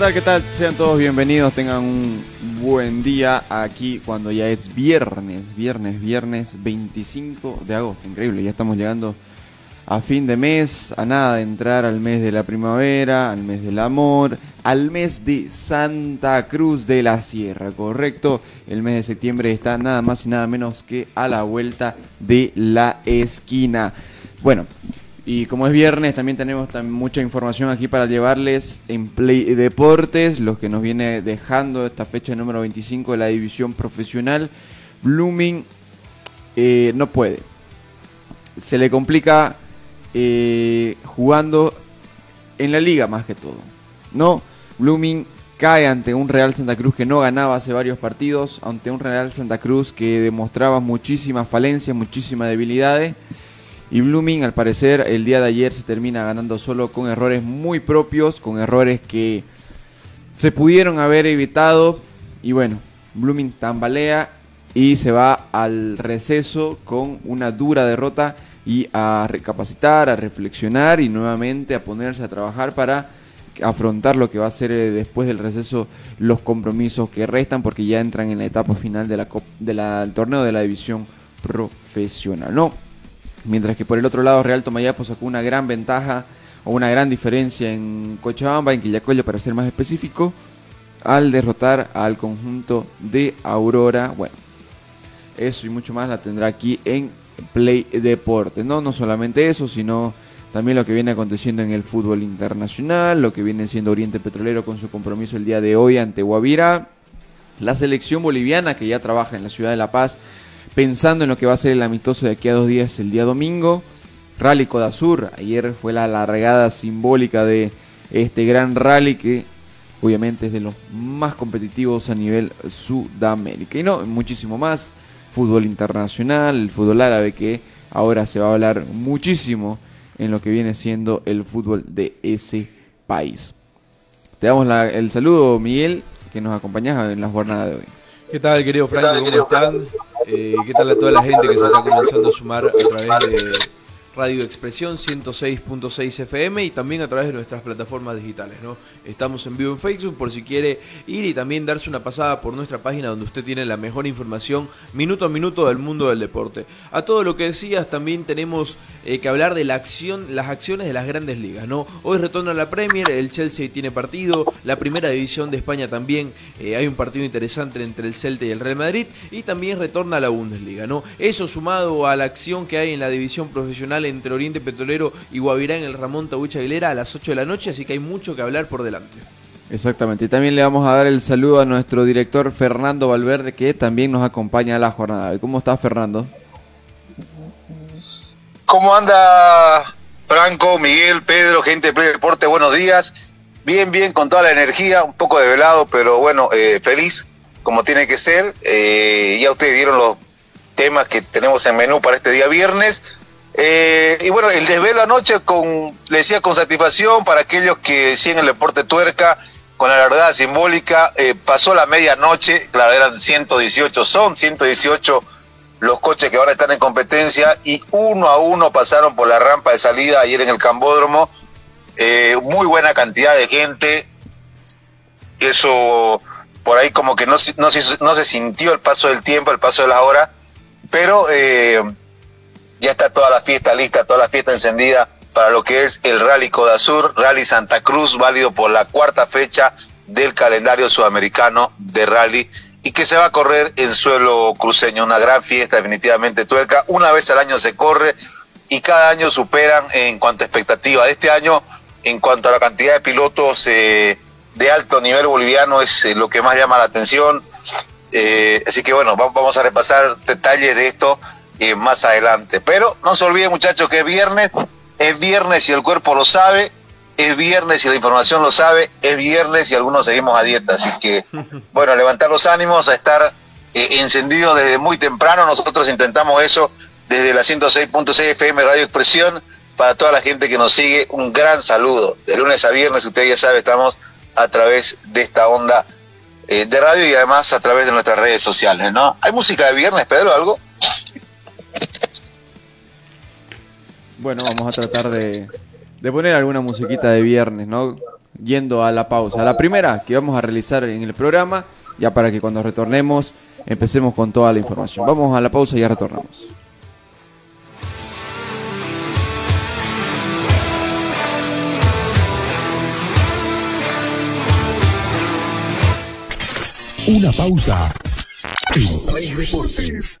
Tal? ¿Qué tal? Sean todos bienvenidos, tengan un buen día aquí cuando ya es viernes, viernes, viernes 25 de agosto, increíble, ya estamos llegando a fin de mes, a nada de entrar al mes de la primavera, al mes del amor, al mes de Santa Cruz de la Sierra, correcto, el mes de septiembre está nada más y nada menos que a la vuelta de la esquina. Bueno, y como es viernes, también tenemos mucha información aquí para llevarles en Play Deportes, lo que nos viene dejando esta fecha número 25 de la división profesional. Blooming eh, no puede. Se le complica eh, jugando en la liga más que todo. No, Blooming cae ante un Real Santa Cruz que no ganaba hace varios partidos, ante un Real Santa Cruz que demostraba muchísimas falencias, muchísimas debilidades y Blooming, al parecer, el día de ayer se termina ganando solo con errores muy propios, con errores que se pudieron haber evitado. Y bueno, Blooming tambalea y se va al receso con una dura derrota y a recapacitar, a reflexionar y nuevamente a ponerse a trabajar para afrontar lo que va a ser eh, después del receso los compromisos que restan porque ya entran en la etapa final del torneo de la división profesional. No, Mientras que por el otro lado Real Tomayapo sacó una gran ventaja o una gran diferencia en Cochabamba, en Quillacollo para ser más específico, al derrotar al conjunto de Aurora. Bueno, eso y mucho más la tendrá aquí en Play Deporte. No, no solamente eso, sino también lo que viene aconteciendo en el fútbol internacional, lo que viene siendo Oriente Petrolero con su compromiso el día de hoy ante Guavira, la selección boliviana que ya trabaja en la ciudad de La Paz pensando en lo que va a ser el amistoso de aquí a dos días, el día domingo. Rally Codasur, ayer fue la largada simbólica de este gran rally que obviamente es de los más competitivos a nivel Sudamérica. Y no, muchísimo más. Fútbol internacional, el fútbol árabe que ahora se va a hablar muchísimo en lo que viene siendo el fútbol de ese país. Te damos el saludo, Miguel, que nos acompañas en la jornada de hoy. ¿Qué tal, querido Franco? ¿Cómo están? Eh, ¿Qué tal a toda la gente que se está comenzando a sumar a través de Radio Expresión 106.6 FM y también a través de nuestras plataformas digitales. ¿no? Estamos en vivo en Facebook por si quiere ir y también darse una pasada por nuestra página donde usted tiene la mejor información minuto a minuto del mundo del deporte. A todo lo que decías también tenemos eh, que hablar de la acción, las acciones de las grandes ligas. ¿no? Hoy retorna la Premier, el Chelsea tiene partido, la primera división de España también eh, hay un partido interesante entre el Celta y el Real Madrid y también retorna la Bundesliga. ¿no? Eso sumado a la acción que hay en la división profesional entre Oriente Petrolero y Guavirá en el Ramón Tabucha Aguilera a las 8 de la noche, así que hay mucho que hablar por delante. Exactamente, y también le vamos a dar el saludo a nuestro director Fernando Valverde, que también nos acompaña a la jornada. ¿Cómo estás, Fernando? ¿Cómo anda Franco, Miguel, Pedro, gente de Deporte? Buenos días. Bien, bien, con toda la energía, un poco desvelado, pero bueno, eh, feliz, como tiene que ser. Eh, ya ustedes dieron los temas que tenemos en menú para este día viernes. Eh, y bueno, el desvelo anoche, con, le decía con satisfacción para aquellos que siguen el deporte tuerca, con la largada simbólica, eh, pasó la medianoche, claro, eran 118, son 118 los coches que ahora están en competencia y uno a uno pasaron por la rampa de salida ayer en el Cambódromo. Eh, muy buena cantidad de gente. Eso por ahí como que no, no, se sintió el paso del tiempo, el paso de la hora, pero ya está toda la fiesta lista, toda la fiesta encendida para lo que es el Rally Codasur, Rally Santa Cruz, válido por la cuarta fecha del calendario sudamericano de rally y que se va a correr en suelo cruceño. Una gran fiesta, definitivamente tuerca. Una vez al año se corre y cada año superan en cuanto a expectativa. Este año, en cuanto a la cantidad de pilotos eh, de alto nivel boliviano, es eh, lo que más llama la atención. Eh, así que bueno, vamos a repasar detalles de esto más adelante. Pero no se olviden muchachos que es viernes, es viernes y el cuerpo lo sabe es viernes y la información lo sabe, es viernes y algunos seguimos a dieta, así que, bueno, levantar los ánimos, a estar eh, encendidos desde muy temprano, nosotros intentamos eso desde la 106.6 FM Radio Expresión, para toda la gente que nos sigue, un gran saludo, de lunes a viernes, usted ya sabe, estamos a través de esta onda eh, de radio y además a través de nuestras redes sociales, ¿no? ¿Hay música de viernes, Pedro, algo? Bueno, vamos a tratar de, de poner alguna musiquita de viernes, ¿no? Yendo a la pausa. La primera que vamos a realizar en el programa, ya para que cuando retornemos empecemos con toda la información. Vamos a la pausa y ya retornamos. Una pausa Deportes.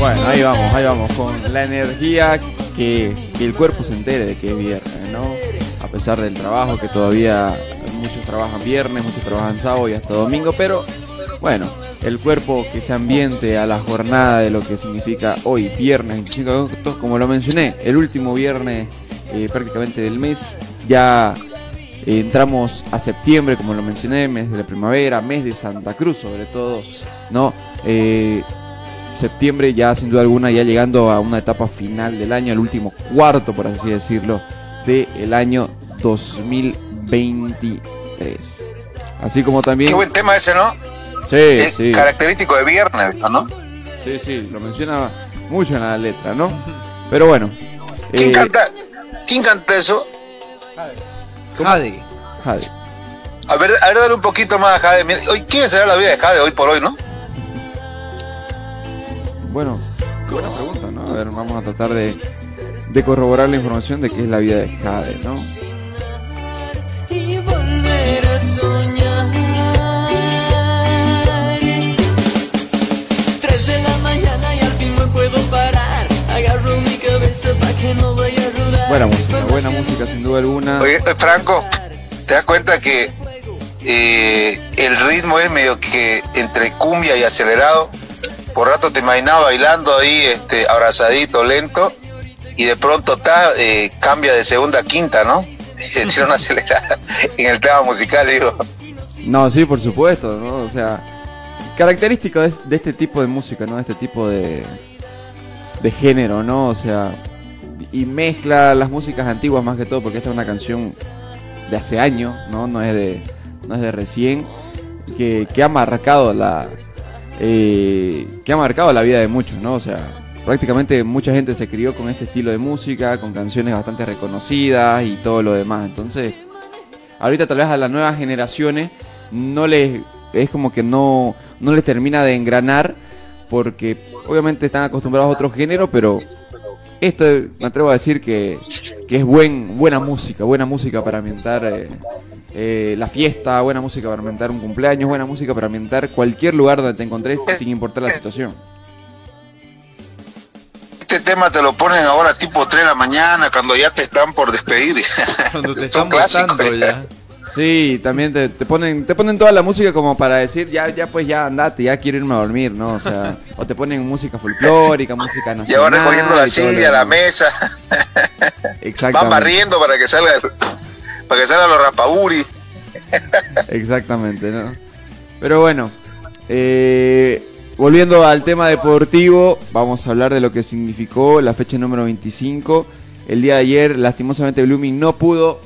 Bueno, ahí vamos, ahí vamos, con la energía que, el cuerpo se entere de que es viernes, ¿no? A pesar del trabajo, que todavía muchos trabajan viernes, muchos trabajan sábado y hasta domingo, pero bueno, el cuerpo que se ambiente a la jornada de lo que significa hoy, viernes 25 de agosto, como lo mencioné, el último viernes eh, prácticamente del mes, ya eh, entramos a septiembre, como lo mencioné, mes de la primavera, mes de Santa Cruz sobre todo, ¿no? Eh, septiembre ya sin duda alguna ya llegando a una etapa final del año, el último cuarto por así decirlo del año 2023. Así como también... Qué buen tema ese, ¿no? Sí, sí. Característico de viernes, ¿no? Sí, sí, lo menciona mucho en la letra, ¿no? Pero bueno. ¿Quién, eh, canta, ¿quién canta eso? Jade. Jade. A ver, a ver, dale un poquito más a Jade. hoy, ¿Quién será la vida de Jade hoy por hoy, no? Bueno, qué buena pregunta, ¿no? A ver, vamos a tratar de, de corroborar la información de qué es la vida de Jade, ¿no? Buena música, buena música sin duda alguna. Oye, eh, Franco, ¿te das cuenta que eh, el ritmo es medio que entre cumbia y acelerado? Por rato te imaginaba bailando ahí, este, abrazadito, lento, y de pronto está, eh, cambia de segunda a quinta, ¿no? Tiene una acelerada en el tema musical, digo. No, sí, por supuesto, ¿no? O sea, característico de, de este tipo de música, ¿no? De este tipo de, de género, ¿no? O sea, y mezcla las músicas antiguas más que todo, porque esta es una canción de hace años, ¿no? No es de, no es de recién, que, que ha marcado la, eh, que ha marcado la vida de muchos, ¿no? O sea, prácticamente mucha gente se crió con este estilo de música, con canciones bastante reconocidas y todo lo demás. Entonces, ahorita tal vez a las nuevas generaciones no les es como que no, no les termina de engranar porque obviamente están acostumbrados a otro género, pero esto me atrevo a decir que, es buen, buena música, buena música para ambientar eh, eh, la fiesta, buena música para ambientar un cumpleaños, buena música para ambientar cualquier lugar donde te encontres sin importar la situación. Este tema te lo ponen ahora tipo 3 de la mañana, cuando ya te están por despedir. Cuando te están pasando ya. Sí, también te, ponen te ponen toda la música como para decir, ya ya pues ya andate, ya quiero irme a dormir, ¿no? O sea, o te ponen música folclórica, música nacional. Ya van recogiendo la silla, a la mesa. Exactamente. Van barriendo para que salga para que salgan los rapaburi. Exactamente, ¿no? Pero bueno, eh, volviendo al tema deportivo, vamos a hablar de lo que significó la fecha número 25. El día de ayer, lastimosamente, Blooming no pudo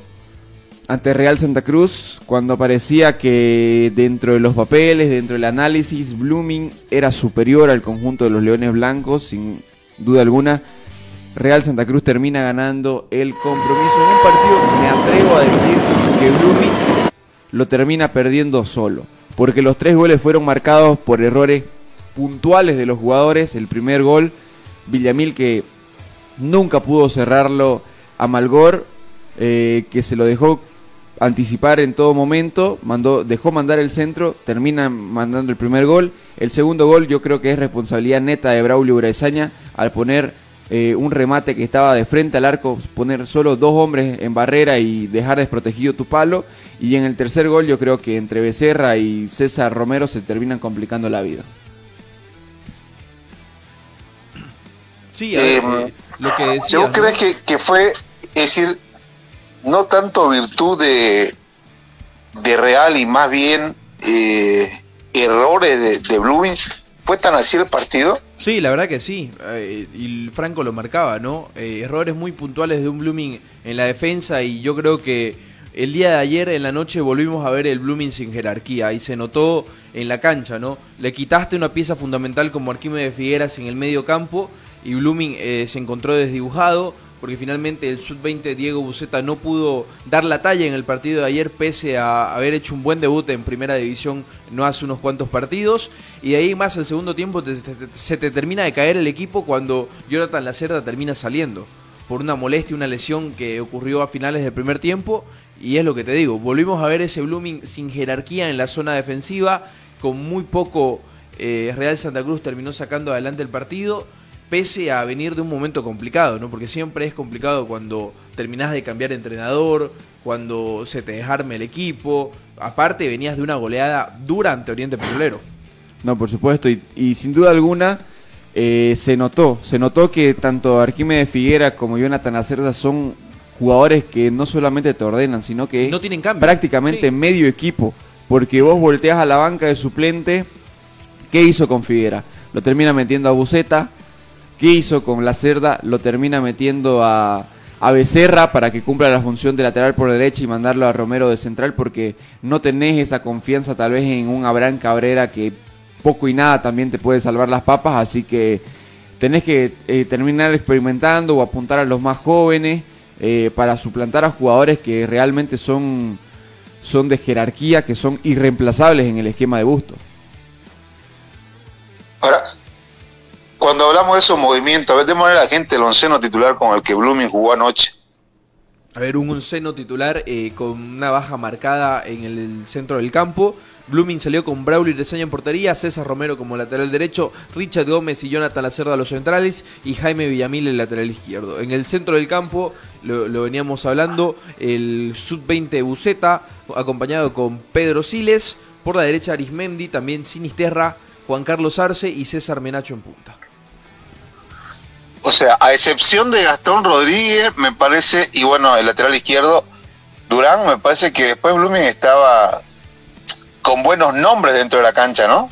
ante Real Santa Cruz cuando parecía que dentro de los papeles, dentro del análisis, Blooming era superior al conjunto de los Leones Blancos, sin duda alguna. Real Santa Cruz termina ganando el compromiso en un partido, me atrevo a decir que Blooming lo termina perdiendo solo, porque los tres goles fueron marcados por errores puntuales de los jugadores. El primer gol, Villamil que nunca pudo cerrarlo a Malgor, eh, que se lo dejó anticipar en todo momento, mandó, dejó mandar el centro, termina mandando el primer gol. El segundo gol yo creo que es responsabilidad neta de Braulio Uraesaña al poner eh, un remate que estaba de frente al arco, poner solo dos hombres en barrera y dejar desprotegido tu palo. Y en el tercer gol yo creo que entre Becerra y César Romero se terminan complicando la vida. Sí, eh, lo que decía, Yo creo que, que fue, es decir, no tanto virtud de, de Real y más bien eh, errores de, de Blooming. ¿Fue tan así el partido? Sí, la verdad que sí. Eh, y Franco lo marcaba, ¿no? Eh, errores muy puntuales de un Blooming en la defensa y yo creo que el día de ayer en la noche volvimos a ver el Blooming sin jerarquía y se notó en la cancha, ¿no? Le quitaste una pieza fundamental como Arquímedes Figueras en el medio campo y Blooming se encontró desdibujado porque finalmente el sub-20 Diego Buceta no pudo dar la talla en el partido de ayer pese a haber hecho un buen debut en primera división no hace unos cuantos partidos. Y de ahí más el segundo tiempo se te termina de caer el equipo cuando Jonathan Lacerda termina saliendo por una molestia, una lesión que ocurrió a finales del primer tiempo. Y es lo que te digo, volvimos a ver ese Blooming sin jerarquía en la zona defensiva, con muy poco eh, Real Santa Cruz terminó sacando adelante el partido pese a venir de un momento complicado, ¿no? Porque siempre es complicado cuando terminás de cambiar de entrenador, cuando se te desarme el equipo. Aparte, venías de una goleada dura ante Oriente Petrolero. No, por supuesto, y, sin duda alguna eh, se notó, se notó que tanto Arquímedes Figuera como Jonathan Acerda son jugadores que no solamente te ordenan, sino que no tienen prácticamente medio equipo, porque vos volteas a la banca de suplente, ¿qué hizo con Figuera? Lo termina metiendo a Buceta, ¿Qué hizo con la cerda? Lo termina metiendo a, a Becerra para que cumpla la función de lateral por derecha y mandarlo a Romero de central porque no tenés esa confianza tal vez en un Abraham Cabrera que poco y nada también te puede salvar las papas, así que tenés que eh, terminar experimentando o apuntar a los más jóvenes eh, para suplantar a jugadores que realmente son, son de jerarquía, que son irreemplazables en el esquema de Busto. Ahora, cuando hablamos de esos movimientos, a ver, démosle a la gente el onceno titular con el que Blooming jugó anoche. A ver, un onceno titular eh, con una baja marcada en el centro del campo. Blooming salió con Braulio Reseña en portería, César Romero como lateral derecho, Richard Gómez y Jonathan Lacerda los centrales y Jaime Villamil el lateral izquierdo. En el centro del campo, lo, veníamos hablando, el sub-20 Buceta, acompañado con Pedro Siles, por la derecha Arismendi, también Sinisterra, Juan Carlos Arce y César Menacho en punta. O sea, a excepción de Gastón Rodríguez, me parece, y bueno, el lateral izquierdo, Durán, me parece que después Blooming estaba con buenos nombres dentro de la cancha, ¿no?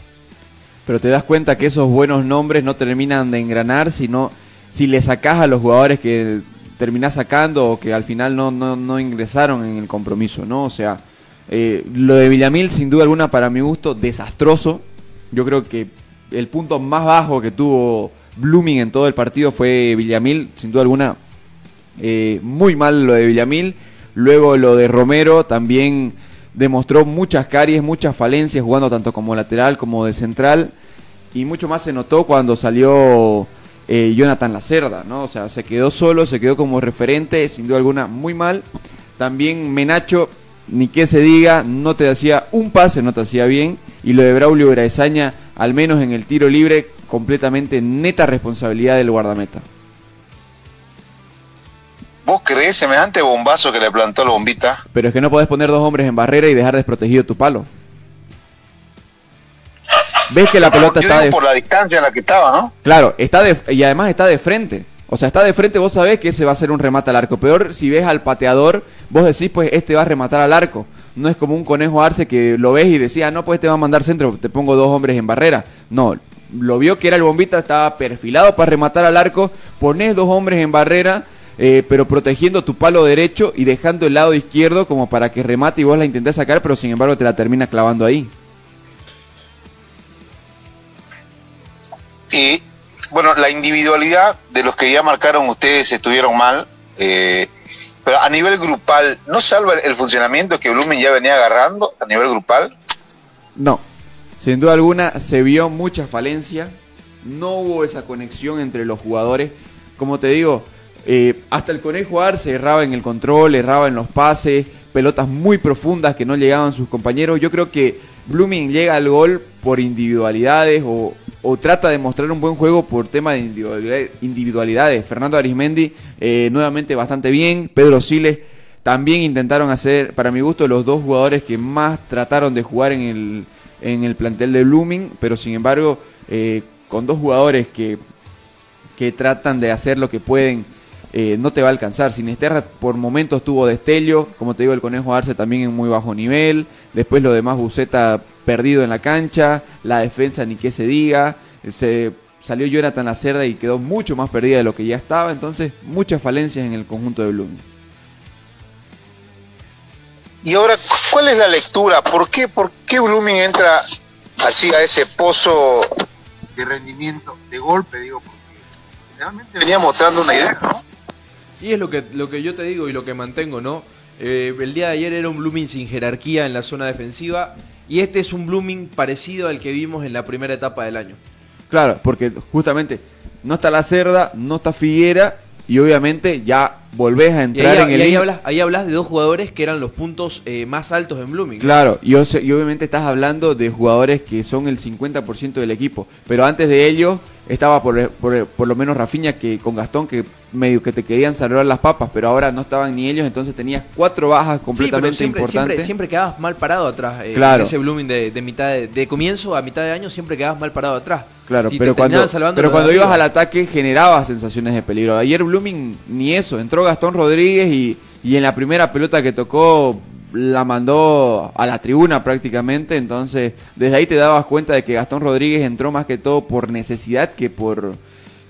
Pero te das cuenta que esos buenos nombres no terminan de engranar, sino si le sacás a los jugadores que terminás sacando o que al final no, no, ingresaron en el compromiso, ¿no? O sea, eh, lo de Villamil, sin duda alguna, para mi gusto, desastroso. Yo creo que el punto más bajo que tuvo Blooming en todo el partido fue Villamil, sin duda alguna, eh, muy mal lo de Villamil. Luego lo de Romero también demostró muchas caries, muchas falencias jugando tanto como lateral como de central. Y mucho más se notó cuando salió eh, Jonathan Lacerda, ¿no? O sea, se quedó solo, se quedó como referente, sin duda alguna, muy mal. También Menacho, ni que se diga, no te hacía un pase, no te hacía bien. Y lo de Braulio Graezaña, al menos en el tiro libre, completamente neta responsabilidad del guardameta. ¿Vos crees semejante bombazo que le plantó el bombita? Pero es que no podés poner dos hombres en barrera y dejar desprotegido tu palo. Ves que la pelota está de... por la distancia en la que estaba, ¿no? Claro, está de... y además está de frente. O sea, está de frente, vos sabés que ese va a ser un remate al arco. Peor si ves al pateador, vos decís, pues este va a rematar al arco. No es como un conejo arce que lo ves y decía, no, pues este va a mandar centro, te pongo dos hombres en barrera. No, lo vio que era el bombita, estaba perfilado para rematar al arco, pones dos hombres en barrera eh, pero protegiendo tu palo derecho y dejando el lado izquierdo como para que remate y vos la intentás sacar, pero sin embargo te la termina clavando ahí. Y bueno, la individualidad de los que ya marcaron ustedes estuvieron mal, eh, pero a nivel grupal, ¿no salva el funcionamiento que Blumen ya venía agarrando a nivel grupal? No, sin duda alguna se vio mucha falencia, no hubo esa conexión entre los jugadores. Como te digo, eh, hasta el Conejo Arce erraba en el control, erraba en los pases, pelotas muy profundas que no llegaban sus compañeros. Yo creo que Blooming llega al gol por individualidades o, trata de mostrar un buen juego por tema de individualidades. Fernando Arismendi eh, nuevamente bastante bien, Pedro Siles también intentaron hacer, para mi gusto, los dos jugadores que más trataron de jugar en el, en el plantel de Blooming, pero sin embargo, eh, con dos jugadores que, que tratan de hacer lo que pueden eh, no te va a alcanzar. Sinisterra por momentos tuvo destello, como te digo, el Conejo Arce también en muy bajo nivel, después lo demás Buceta perdido en la cancha, la defensa ni qué se diga, se salió Jonathan la cerda y quedó mucho más perdida de lo que ya estaba, entonces muchas falencias en el conjunto de Blooming. Y ahora, ¿cuál es la lectura? ¿Por qué, por qué Blooming entra así a ese pozo de rendimiento de golpe? Digo, porque realmente venía mostrando una idea, ¿no? Y es lo que, lo que yo te digo y lo que mantengo, ¿no? Eh, el día de ayer era un Blooming sin jerarquía en la zona defensiva y este es un Blooming parecido al que vimos en la primera etapa del año. Claro, porque justamente no está la cerda, no está Figuera y obviamente ya volvés a entrar en el... Ahí hablas, ahí hablas de dos jugadores que eran los puntos eh, más altos en Blooming. Claro, y, y, obviamente estás hablando de jugadores que son el 50% del equipo, pero antes de ello estaba por, por, por lo menos Rafiña que con Gastón que medio que te querían salvar las papas, pero ahora no estaban ni ellos, entonces tenías cuatro bajas completamente siempre, importantes. Siempre, quedabas mal parado atrás. Eh, claro. ese blooming de, mitad de, comienzo a mitad de año siempre quedabas mal parado atrás. Claro, pero cuando, pero cuando ibas al ataque generaba sensaciones de peligro. Ayer Blooming ni eso, entró Gastón Rodríguez y, y en la primera pelota que tocó la mandó a la tribuna prácticamente, entonces desde ahí te dabas cuenta de que Gastón Rodríguez entró más que todo por necesidad que por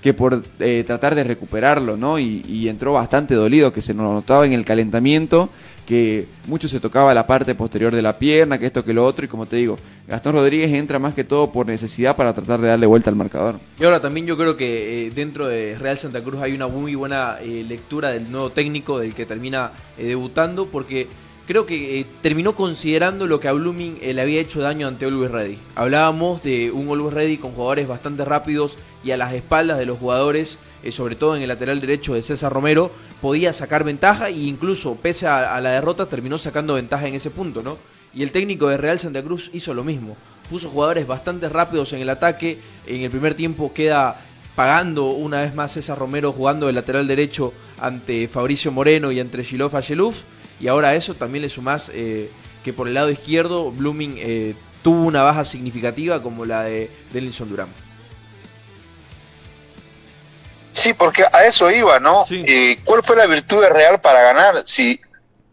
que por eh, tratar de recuperarlo, ¿no? Y, entró bastante dolido, que se notaba en el calentamiento, que mucho se tocaba la parte posterior de la pierna, que esto, que lo otro, y como te digo, Gastón Rodríguez entra más que todo por necesidad para tratar de darle vuelta al marcador. Y ahora también yo creo que eh, dentro de Real Santa Cruz hay una muy buena eh, lectura del nuevo técnico, del que termina debutando, porque creo que terminó considerando lo que a Blooming le había hecho daño ante Always Ready. Hablábamos de un Always Ready con jugadores bastante rápidos y a las espaldas de los jugadores, eh, sobre todo en el lateral derecho de César Romero, podía sacar ventaja e incluso pese a, la derrota terminó sacando ventaja en ese punto, ¿no? Y el técnico de Real Santa Cruz hizo lo mismo. Puso jugadores bastante rápidos en el ataque. En el primer tiempo queda pagando una vez más César Romero jugando de lateral derecho ante Fabricio Moreno y entre Shiloh Ayeluf. Y ahora a eso también le sumás eh, que por el lado izquierdo Blooming eh, tuvo una baja significativa como la de Denilson Durán. Sí, porque a eso iba, ¿no? Eh, ¿Cuál fue la virtud real para ganar? Sí,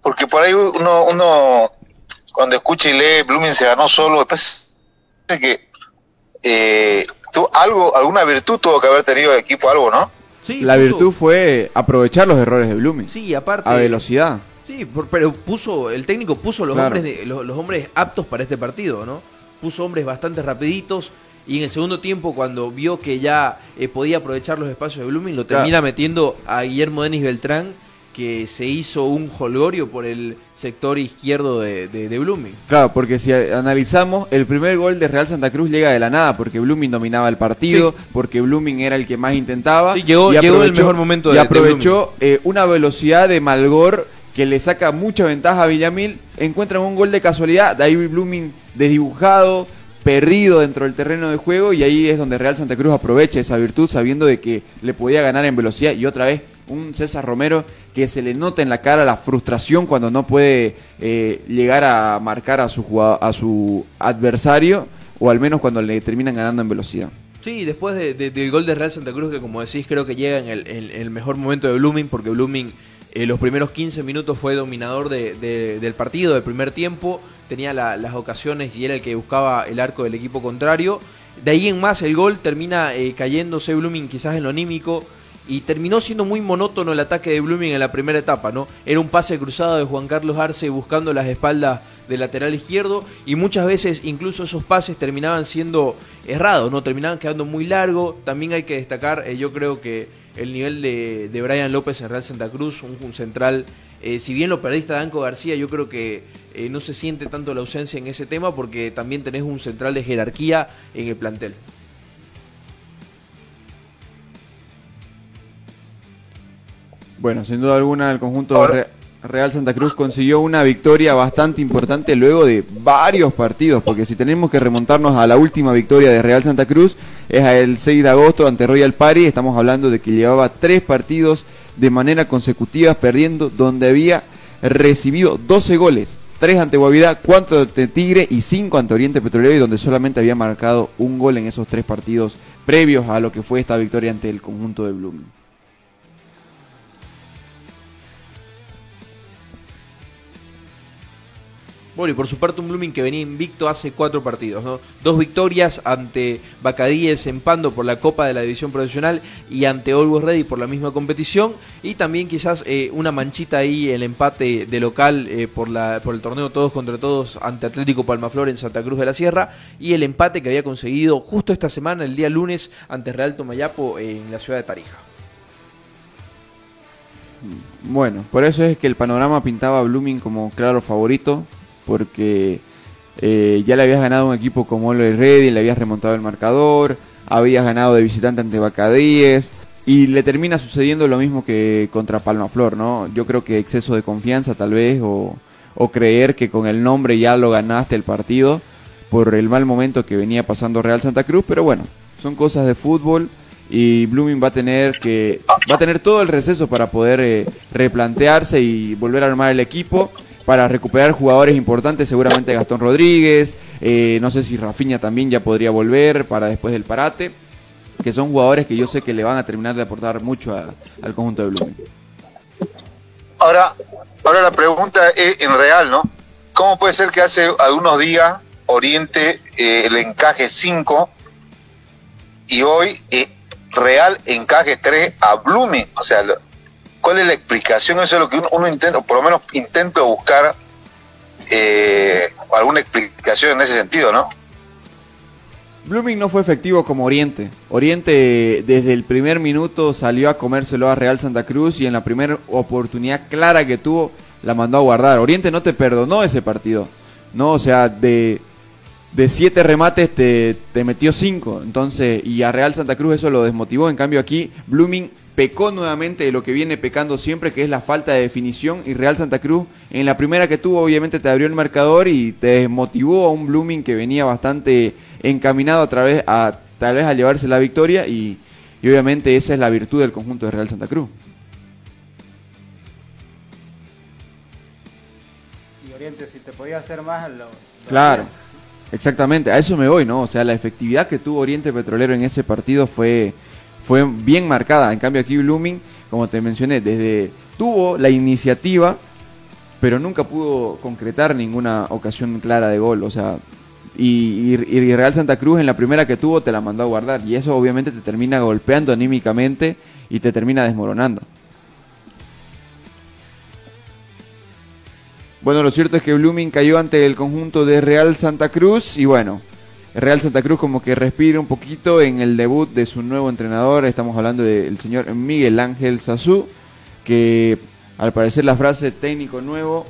porque por ahí uno, uno cuando escucha y lee, Blooming se ganó solo, después que eh, algo, alguna virtud tuvo que haber tenido el equipo, algo, ¿no? Sí, la virtud fue aprovechar los errores de Blooming. Sí, aparte. A velocidad. Sí, pero puso, el técnico puso los hombres de, los, los hombres aptos para este partido, ¿no? Puso hombres bastante rapiditos y en el segundo tiempo cuando vio que ya eh, podía aprovechar los espacios de Blooming, lo termina metiendo a Guillermo Denis Beltrán que se hizo un holgorio por el sector izquierdo de, de, Blooming. Claro, porque si analizamos, el primer gol de Real Santa Cruz llega de la nada, porque Blooming dominaba el partido, porque Blooming era el que más intentaba. Sí, llegó, y llegó el mejor momento de Y aprovechó eh, una velocidad de Malgor que le saca mucha ventaja a Villamil. Encuentran un gol de casualidad, David Blooming desdibujado, perdido dentro del terreno de juego y ahí es donde Real Santa Cruz aprovecha esa virtud sabiendo de que le podía ganar en velocidad y otra vez un César Romero que se le nota en la cara la frustración cuando no puede eh, llegar a marcar a su, a su adversario o al menos cuando le terminan ganando en velocidad. Sí, después del gol de Real Santa Cruz, que como decís, creo que llega en el, mejor momento de Blooming, porque Blooming eh, los primeros 15 minutos fue dominador del partido, del primer tiempo, tenía las ocasiones y era el que buscaba el arco del equipo contrario. De ahí en más el gol termina eh, cayéndose Blooming quizás en lo anímico, y terminó siendo muy monótono el ataque de Blooming en la primera etapa, ¿no? Era un pase cruzado de Juan Carlos Arce buscando las espaldas del lateral izquierdo y muchas veces incluso esos pases terminaban siendo errados, ¿no? Terminaban quedando muy largos. También hay que destacar, eh, yo creo que el nivel de, de, Brian López en Real Santa Cruz, un, central, eh, si bien lo perdiste a Danco García, yo creo que eh, no se siente tanto la ausencia en ese tema porque también tenés un central de jerarquía en el plantel. Bueno, sin duda alguna el conjunto de Real Santa Cruz consiguió una victoria bastante importante luego de varios partidos, porque si tenemos que remontarnos a la última victoria de Real Santa Cruz, es el 6 de agosto ante Royal Party, estamos hablando de que llevaba tres partidos de manera consecutiva perdiendo, donde había recibido 12 goles, tres ante Guavirá, cuatro ante Tigre y cinco ante Oriente Petrolero, y donde solamente había marcado un gol en esos tres partidos previos a lo que fue esta victoria ante el conjunto de Blooming. Bueno, y por su parte un Blooming que venía invicto hace cuatro partidos, ¿no? Dos victorias ante Bacadíes en Pando por la Copa de la División Profesional y ante Always Ready por la misma competición. Y también quizás eh, una manchita ahí, el empate de local eh, por, la, por el torneo Todos contra Todos ante Atlético Palmaflor en Santa Cruz de la Sierra. Y el empate que había conseguido justo esta semana, el día lunes, ante Real Tomayapo en la ciudad de Tarija. Bueno, por eso es que el panorama pintaba a Blooming como claro favorito porque eh, ya le habías ganado un equipo como el Ready, le habías remontado el marcador, habías ganado de visitante ante Bacadíes y le termina sucediendo lo mismo que contra Palma Flor, ¿no? Yo creo que exceso de confianza tal vez o, o creer que con el nombre ya lo ganaste el partido por el mal momento que venía pasando Real Santa Cruz, pero bueno, son cosas de fútbol y Blooming va a tener que va a tener todo el receso para poder eh, replantearse y volver a armar el equipo para recuperar jugadores importantes, seguramente Gastón Rodríguez, eh, no sé si Rafinha también ya podría volver para después del parate, que son jugadores que yo sé que le van a terminar de aportar mucho al conjunto de Blooming. Ahora, ahora la pregunta es en real, ¿no? ¿Cómo puede ser que hace algunos días Oriente eh, el encaje 5 y hoy eh, Real encaje 3 a Blooming? O sea, ¿Cuál es la explicación? Eso es lo que uno, intenta, o por lo menos intento buscar eh, alguna explicación en ese sentido, ¿no? Blooming no fue efectivo como Oriente. Oriente desde el primer minuto salió a comérselo a Real Santa Cruz y en la primera oportunidad clara que tuvo la mandó a guardar. Oriente no te perdonó ese partido. No, o sea, de, de siete remates te, te metió cinco. Entonces, y a Real Santa Cruz eso lo desmotivó. En cambio aquí, Blooming pecó nuevamente de lo que viene pecando siempre, que es la falta de definición. Y Real Santa Cruz, en la primera que tuvo, obviamente te abrió el marcador y te desmotivó a un Blooming que venía bastante encaminado a través, a, tal vez a llevarse la victoria. Y, obviamente esa es la virtud del conjunto de Real Santa Cruz. Y Oriente, si te podía hacer más, lo, claro. Exactamente, a eso me voy, ¿no? O sea, la efectividad que tuvo Oriente Petrolero en ese partido fue, fue bien marcada. En cambio aquí Blooming, como te mencioné, desde tuvo la iniciativa, pero nunca pudo concretar ninguna ocasión clara de gol. O sea, y, Real Santa Cruz en la primera que tuvo te la mandó a guardar. Y eso obviamente te termina golpeando anímicamente y te termina desmoronando. Bueno, lo cierto es que Blooming cayó ante el conjunto de Real Santa Cruz y bueno, Real Santa Cruz como que respira un poquito en el debut de su nuevo entrenador. Estamos hablando del señor Miguel Ángel Sazú, que al parecer la frase técnico nuevo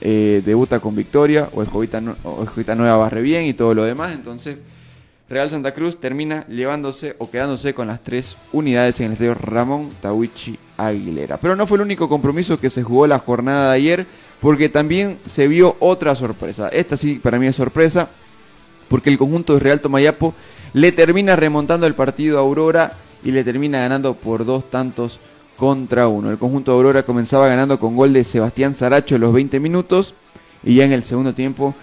eh, debuta con victoria o escobita, nueva barre bien y todo lo demás. Entonces Real Santa Cruz termina llevándose o quedándose con las tres unidades en el estadio Ramón Tawichi Aguilera. Pero no fue el único compromiso que se jugó la jornada de ayer, porque también se vio otra sorpresa. Esta sí para mí es sorpresa, porque el conjunto de Real Tomayapo le termina remontando el partido a Aurora y le termina ganando por dos tantos contra uno. El conjunto de Aurora comenzaba ganando con gol de Sebastián Saracho en los 20 minutos y ya en el segundo tiempo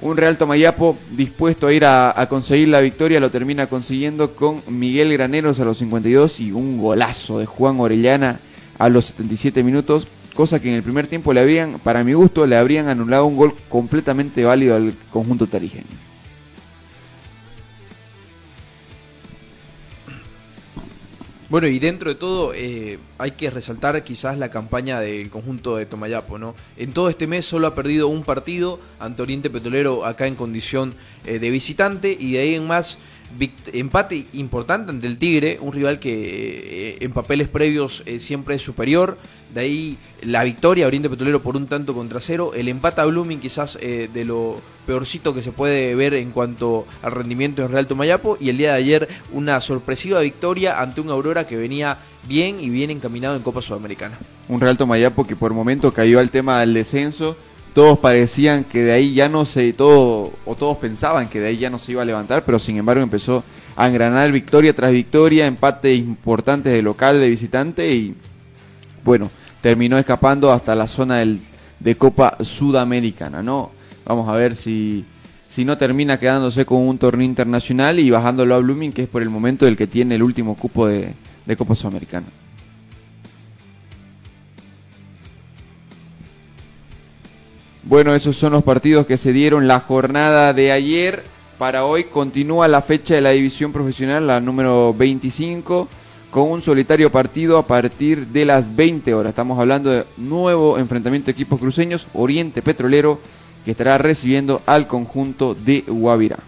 un Real Tomayapo dispuesto a ir a, conseguir la victoria lo termina consiguiendo con Miguel Graneros a los 52 y un golazo de Juan Orellana a los 77 minutos, cosa que en el primer tiempo le habían, para mi gusto, le habrían anulado un gol completamente válido al conjunto tarijeño. Bueno, y dentro de todo eh, hay que resaltar quizás la campaña del conjunto de Tomayapo, ¿no? En todo este mes solo ha perdido un partido ante Oriente Petrolero acá en condición eh, de visitante y de ahí en más empate importante ante el Tigre, un rival que eh, en papeles previos eh, siempre es superior. De ahí la victoria Oriente Petrolero por un tanto contra cero. El empate a Blooming quizás eh, de lo peorcito que se puede ver en cuanto al rendimiento en Real Tomayapo. Y el día de ayer una sorpresiva victoria ante un Aurora que venía bien y bien encaminado en Copa Sudamericana. Un Real Tomayapo que por momento cayó al tema del descenso todos parecían que de ahí ya no se, todo, o todos pensaban que de ahí ya no se iba a levantar, pero sin embargo empezó a engranar victoria tras victoria, empate importantes de local, de visitante y bueno, terminó escapando hasta la zona del, de Copa Sudamericana, ¿no? Vamos a ver si, si no termina quedándose con un torneo internacional y bajándolo a Blooming, que es por el momento el que tiene el último cupo de, de Copa Sudamericana. Bueno, esos son los partidos que se dieron la jornada de ayer. Para hoy continúa la fecha de la división profesional, la número 25, con un solitario partido a partir de las 20 horas. Estamos hablando de nuevo enfrentamiento de equipos cruceños, Oriente Petrolero, que estará recibiendo al conjunto de Guavirá.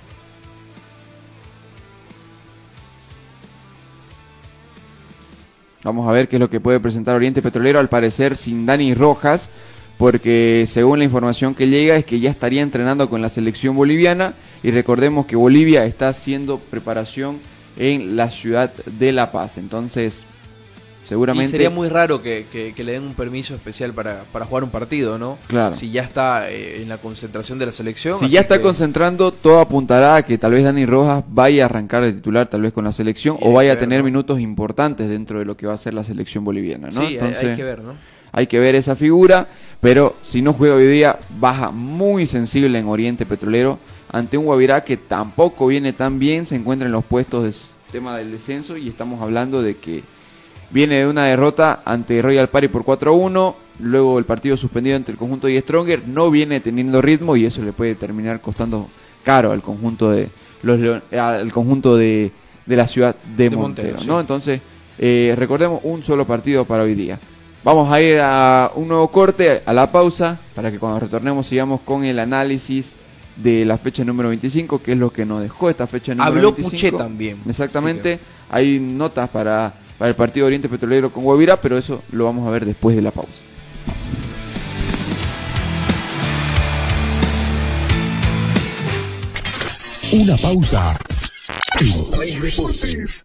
Vamos a ver qué es lo que puede presentar Oriente Petrolero, al parecer sin Dani Rojas porque según la información que llega es que ya estaría entrenando con la selección boliviana y recordemos que Bolivia está haciendo preparación en la ciudad de La Paz. Entonces, seguramente... sería muy raro que, le den un permiso especial para, jugar un partido, ¿no? Claro. Si ya está eh, en la concentración de la selección. Si ya está concentrando, todo apuntará a que tal vez Dani Rojas vaya a arrancar de titular tal vez con la selección o vaya a tener minutos importantes dentro de lo que va a ser la selección boliviana, ¿no? Sí, Entonces, hay que ver, ¿no? Hay que ver esa figura, pero si no juega hoy día, baja muy sensible en Oriente Petrolero ante un Guavirá que tampoco viene tan bien, se encuentra en los puestos del tema del descenso y estamos hablando de que viene de una derrota ante Royal Party por 4-1, luego el partido suspendido entre el conjunto y Stronger, no viene teniendo ritmo y eso le puede terminar costando caro al conjunto de los al conjunto de, la ciudad de, Montero, ¿no? Entonces, eh, recordemos un solo partido para hoy día. Vamos a ir a un nuevo corte, a la pausa, para que cuando retornemos sigamos con el análisis de la fecha número 25, que es lo que nos dejó esta fecha número Habló 25. Puché también. Exactamente. Hay notas para, para el partido Oriente Petrolero con Guavirá, pero eso lo vamos a ver después de la pausa. Una pausa. En Play Deportes.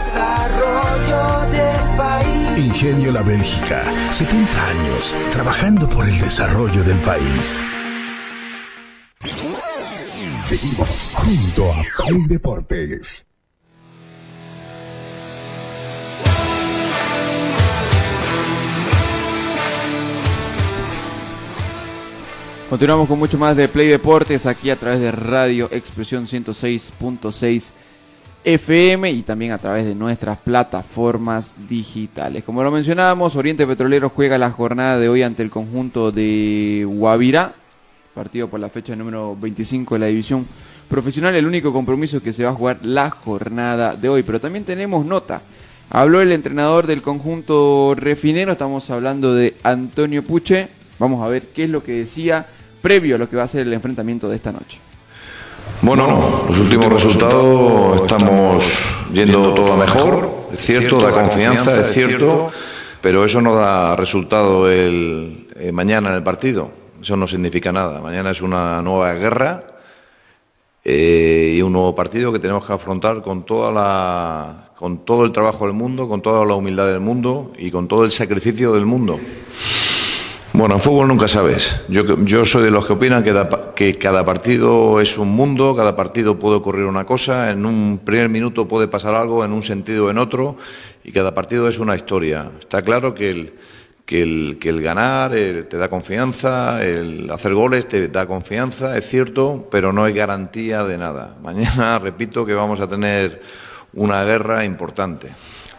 desarrollo del país. Ingenio La Bélgica, 70 años trabajando por el desarrollo del país. Seguimos junto a Play Deportes. Continuamos con mucho más de Play Deportes aquí a través de Radio Expresión 106.6 FM y también a través de nuestras plataformas digitales. Como lo mencionábamos, Oriente Petrolero juega la jornada de hoy ante el conjunto de Guavirá, partido por la fecha número 25 de la división profesional, el único compromiso que se va a jugar la jornada de hoy. Pero también tenemos nota. Habló el entrenador del conjunto refinero, estamos hablando de Antonio Puche. Vamos a ver qué es lo que decía previo a lo que va a ser el enfrentamiento de esta noche. Bueno, los últimos resultados estamos yendo todo mejor, es cierto, da confianza, es cierto, pero eso no da resultado el, eh, mañana en el partido, eso no significa nada. Mañana es una nueva guerra eh, y un nuevo partido que tenemos que afrontar con toda la, con todo el trabajo del mundo, con toda la humildad del mundo y con todo el sacrificio del mundo. Bueno, en fútbol nunca sabes. Yo, yo soy de los que opinan que, que, cada partido es un mundo, cada partido puede ocurrir una cosa, en un primer minuto puede pasar algo, en un sentido o en otro, y cada partido es una historia. Está claro que el, que el, que el ganar te da confianza, el hacer goles te da confianza, es cierto, pero no hay garantía de nada. Mañana, repito, que vamos a tener una guerra importante.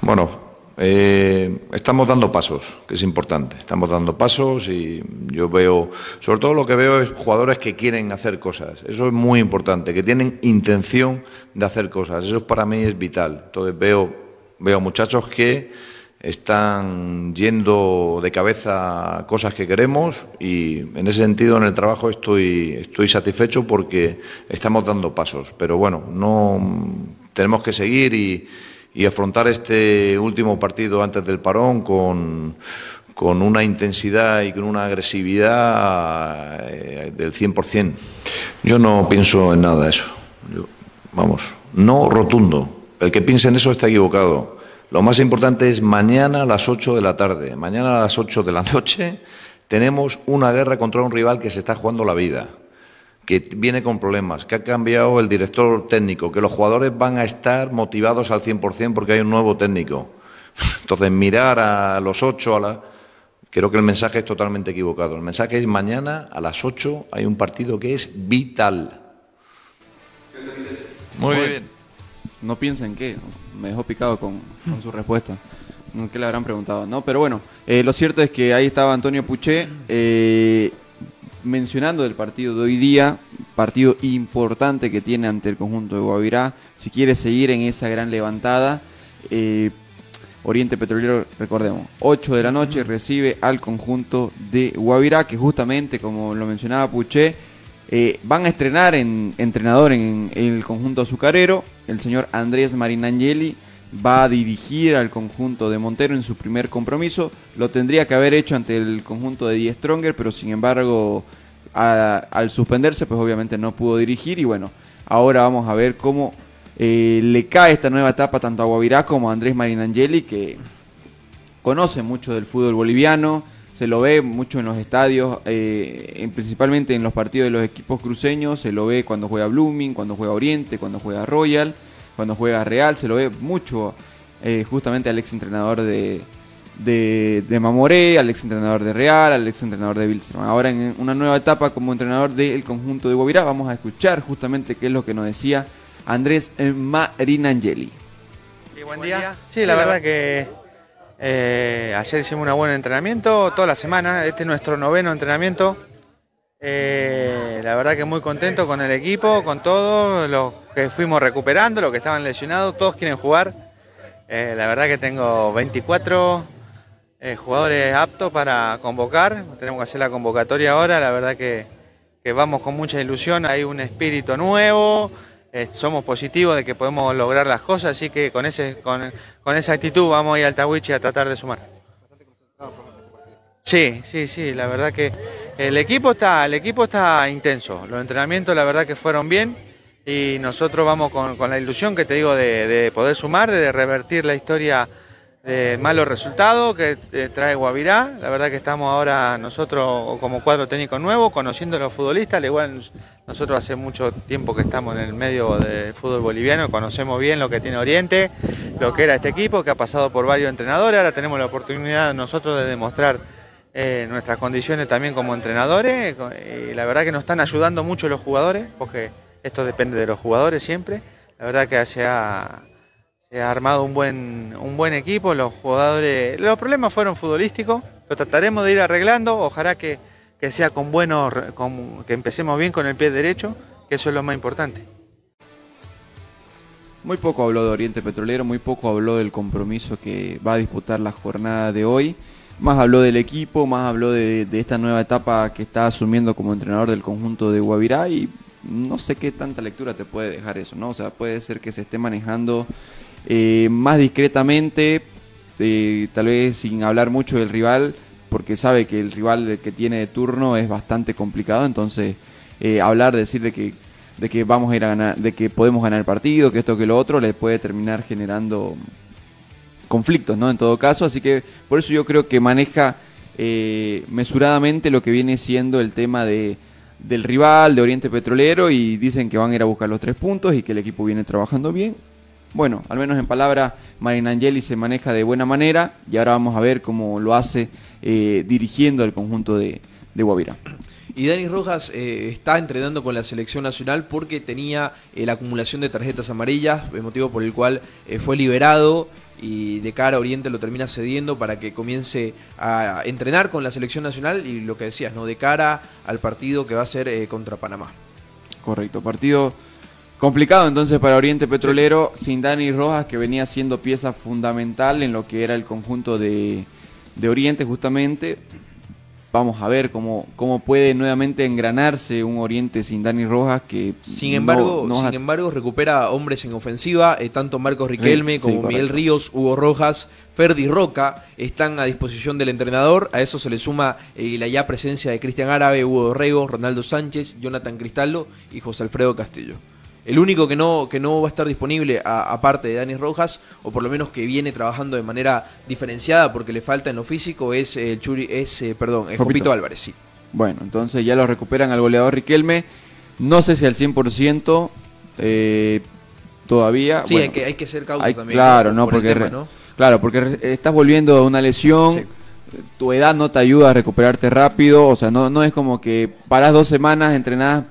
Bueno, eh, estamos dando pasos, que es importante. Estamos dando pasos y yo veo, sobre todo lo que veo es jugadores que quieren hacer cosas. Eso es muy importante, que tienen intención de hacer cosas. Eso para mí es vital. Entonces veo, veo muchachos que están yendo de cabeza cosas que queremos y en ese sentido en el trabajo estoy, estoy satisfecho porque estamos dando pasos. Pero bueno, no tenemos que seguir y y afrontar este último partido antes del parón con, con una intensidad y con una agresividad eh, del 100%. Yo no pienso en nada de eso. vamos, no rotundo. El que piense en eso está equivocado. Lo más importante es mañana a las 8 de la tarde, mañana a las 8 de la noche tenemos una guerra contra un rival que se está jugando la vida que viene con problemas, que ha cambiado el director técnico, que los jugadores van a estar motivados al 100% porque hay un nuevo técnico. Entonces, mirar a los ocho, a la... creo que el mensaje es totalmente equivocado. El mensaje es mañana a las 8 hay un partido que es vital. Muy bien. No piensen qué, me dejó picado con, su respuesta. ¿Qué le habrán preguntado? No, pero bueno, eh, lo cierto es que ahí estaba Antonio Puché. Eh, mencionando del partido de hoy día, partido importante que tiene ante el conjunto de Guavirá, si quiere seguir en esa gran levantada, eh, Oriente Petrolero, recordemos, 8 de la noche recibe al conjunto de Guavirá, que justamente, como lo mencionaba Puché, eh, van a estrenar en entrenador en, en, el conjunto azucarero, el señor Andrés Marinangeli va a dirigir al conjunto de Montero en su primer compromiso. Lo tendría que haber hecho ante el conjunto de Die Stronger, pero sin embargo, al suspenderse, pues obviamente no pudo dirigir. Y bueno, ahora vamos a ver cómo eh, le cae esta nueva etapa tanto a Guavirá como a Andrés Marinangeli, que conoce mucho del fútbol boliviano. Se lo ve mucho en los estadios, eh, principalmente en los partidos de los equipos cruceños. Se lo ve cuando juega Blooming, cuando juega Oriente, cuando juega Royal cuando juega Real, se lo ve mucho eh, justamente al ex entrenador de, de, Mamoré, al ex entrenador de Real, al ex entrenador de Wilson. Ahora en una nueva etapa como entrenador del conjunto de Guavirá, vamos a escuchar justamente qué es lo que nos decía Andrés Marinangeli. Sí, buen día. Sí, la verdad que eh, ayer hicimos un buen entrenamiento, toda la semana, este es nuestro noveno entrenamiento. Eh, la verdad que muy contento con el equipo, con todos los que fuimos recuperando, los que estaban lesionados, todos quieren jugar. Eh, la verdad que tengo 24 eh, jugadores aptos para convocar, tenemos que hacer la convocatoria ahora, la verdad que, vamos con mucha ilusión, hay un espíritu nuevo, somos positivos de que podemos lograr las cosas, así que con, esa actitud vamos a ir al Tawichi a tratar de sumar. Sí, sí, sí, la verdad que el equipo está, el equipo está intenso. Los entrenamientos la verdad que fueron bien y nosotros vamos con, la ilusión que te digo de, de poder sumar, de revertir la historia de malos resultados que eh, trae Guavirá. La verdad que estamos ahora nosotros como cuadro técnico nuevo, conociendo a los futbolistas, al igual nosotros hace mucho tiempo que estamos en el medio del fútbol boliviano, conocemos bien lo que tiene Oriente, lo que era este equipo, que ha pasado por varios entrenadores, ahora tenemos la oportunidad nosotros de demostrar eh, nuestras condiciones también como entrenadores, y la verdad que nos están ayudando mucho los jugadores, porque esto depende de los jugadores siempre, la verdad que se ha se ha armado un buen, un buen equipo, los jugadores, los problemas fueron futbolísticos, lo trataremos de ir arreglando, ojalá que, que sea con buenos, que empecemos bien con el pie derecho, que eso es lo más importante. Muy poco habló de Oriente Petrolero, muy poco habló del compromiso que va a disputar la jornada de hoy. Más habló del equipo, más habló de, esta nueva etapa que está asumiendo como entrenador del conjunto de Guavirá y no sé qué tanta lectura te puede dejar eso, ¿no? O sea, puede ser que se esté manejando eh, más discretamente, eh, tal vez sin hablar mucho del rival, porque sabe que el rival que tiene de turno es bastante complicado, entonces eh, hablar, decir de que de que vamos a ir a ganar, de que podemos ganar el partido, que esto que lo otro, le puede terminar generando conflictos, ¿no? En todo caso, así que por eso yo creo que maneja mesuradamente lo que viene siendo el tema de del rival, de Oriente Petrolero, y dicen que van a ir a buscar los tres puntos y que el equipo viene trabajando bien bueno, al menos en palabra, Angeli se maneja de buena manera y ahora vamos a ver cómo lo hace eh, dirigiendo al conjunto de, de. Y Dani Rojas eh, está entrenando con la selección nacional porque tenía eh, la acumulación de tarjetas amarillas, motivo por el cual fue liberado y de cara a Oriente lo termina cediendo para que comience a entrenar con la selección nacional y lo que decías, ¿no? De cara al partido que va a ser contra Panamá. Correcto, partido Complicado entonces para Oriente Petrolero sin Dani Rojas, que venía siendo pieza fundamental en lo que era el conjunto de, de Oriente justamente. Vamos a ver cómo, cómo puede nuevamente engranarse un Oriente sin Dani Rojas que sin embargo, sin embargo recupera hombres en ofensiva, eh, tanto Marcos Riquelme como Miguel Ríos, Hugo Rojas, Ferdi Roca están a disposición del entrenador. A eso se le suma eh, la ya presencia de Cristian Árabe, Hugo Dorrego, Ronaldo Sánchez, Jonathan Cristaldo y José Alfredo Castillo. El único que no, que no va a estar disponible, aparte de Dani Rojas, o por lo menos que viene trabajando de manera diferenciada porque le falta en lo físico, es el Churi, es, eh, perdón, el Jopito Álvarez, sí. Bueno, entonces ya lo recuperan al goleador Riquelme. No sé si al 100% eh, todavía. Sí, hay, que, hay que ser cauto también. Claro, no, porque, claro, porque estás volviendo a una lesión. Tu edad no te ayuda a recuperarte rápido, o sea, no, no es como que paras dos semanas, entrenadas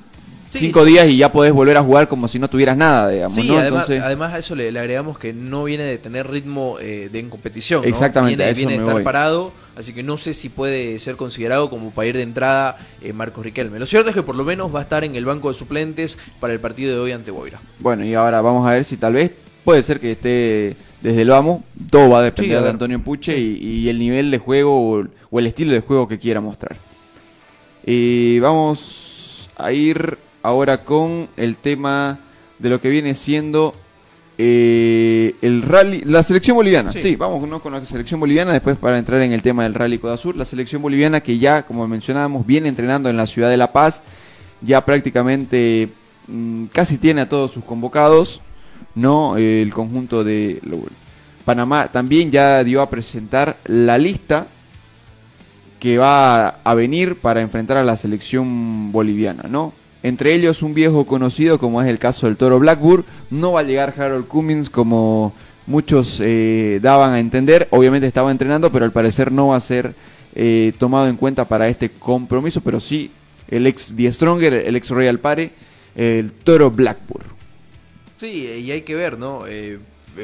cinco días y ya podés volver a jugar como si no tuvieras nada, digamos. Sí, además, a eso le, agregamos que no viene de tener ritmo eh, de en competición. Exactamente, viene, de estar parado, así que no sé si puede ser considerado como para ir de entrada eh, Marcos Riquelme. Lo cierto es que por lo menos va a estar en el banco de suplentes para el partido de hoy ante Boira. Bueno, y ahora vamos a ver si tal vez puede ser que esté desde el vamos, todo va a depender de Antonio Puche y, el nivel de juego o, el estilo de juego que quiera mostrar. Y vamos a ir ahora con el tema de lo que viene siendo eh, el rally, la selección boliviana. Sí, vamos con la selección boliviana después para entrar en el tema del rally Codasur. La selección boliviana que ya, como mencionábamos, viene entrenando en la ciudad de La Paz, ya prácticamente mm, casi tiene a todos sus convocados, ¿no? el conjunto de Panamá también ya dio a presentar la lista que va a venir para enfrentar a la selección boliviana, ¿no? Entre ellos un viejo conocido como es el caso del Toro Blackburn. No va a llegar Harold Cummins como muchos eh, daban a entender. Obviamente estaba entrenando, pero al parecer no va a ser eh, tomado en cuenta para este compromiso. Pero sí el ex Die Stronger, el ex Royal Pare, el Toro Blackburn. Sí, y hay que ver, ¿no? Eh,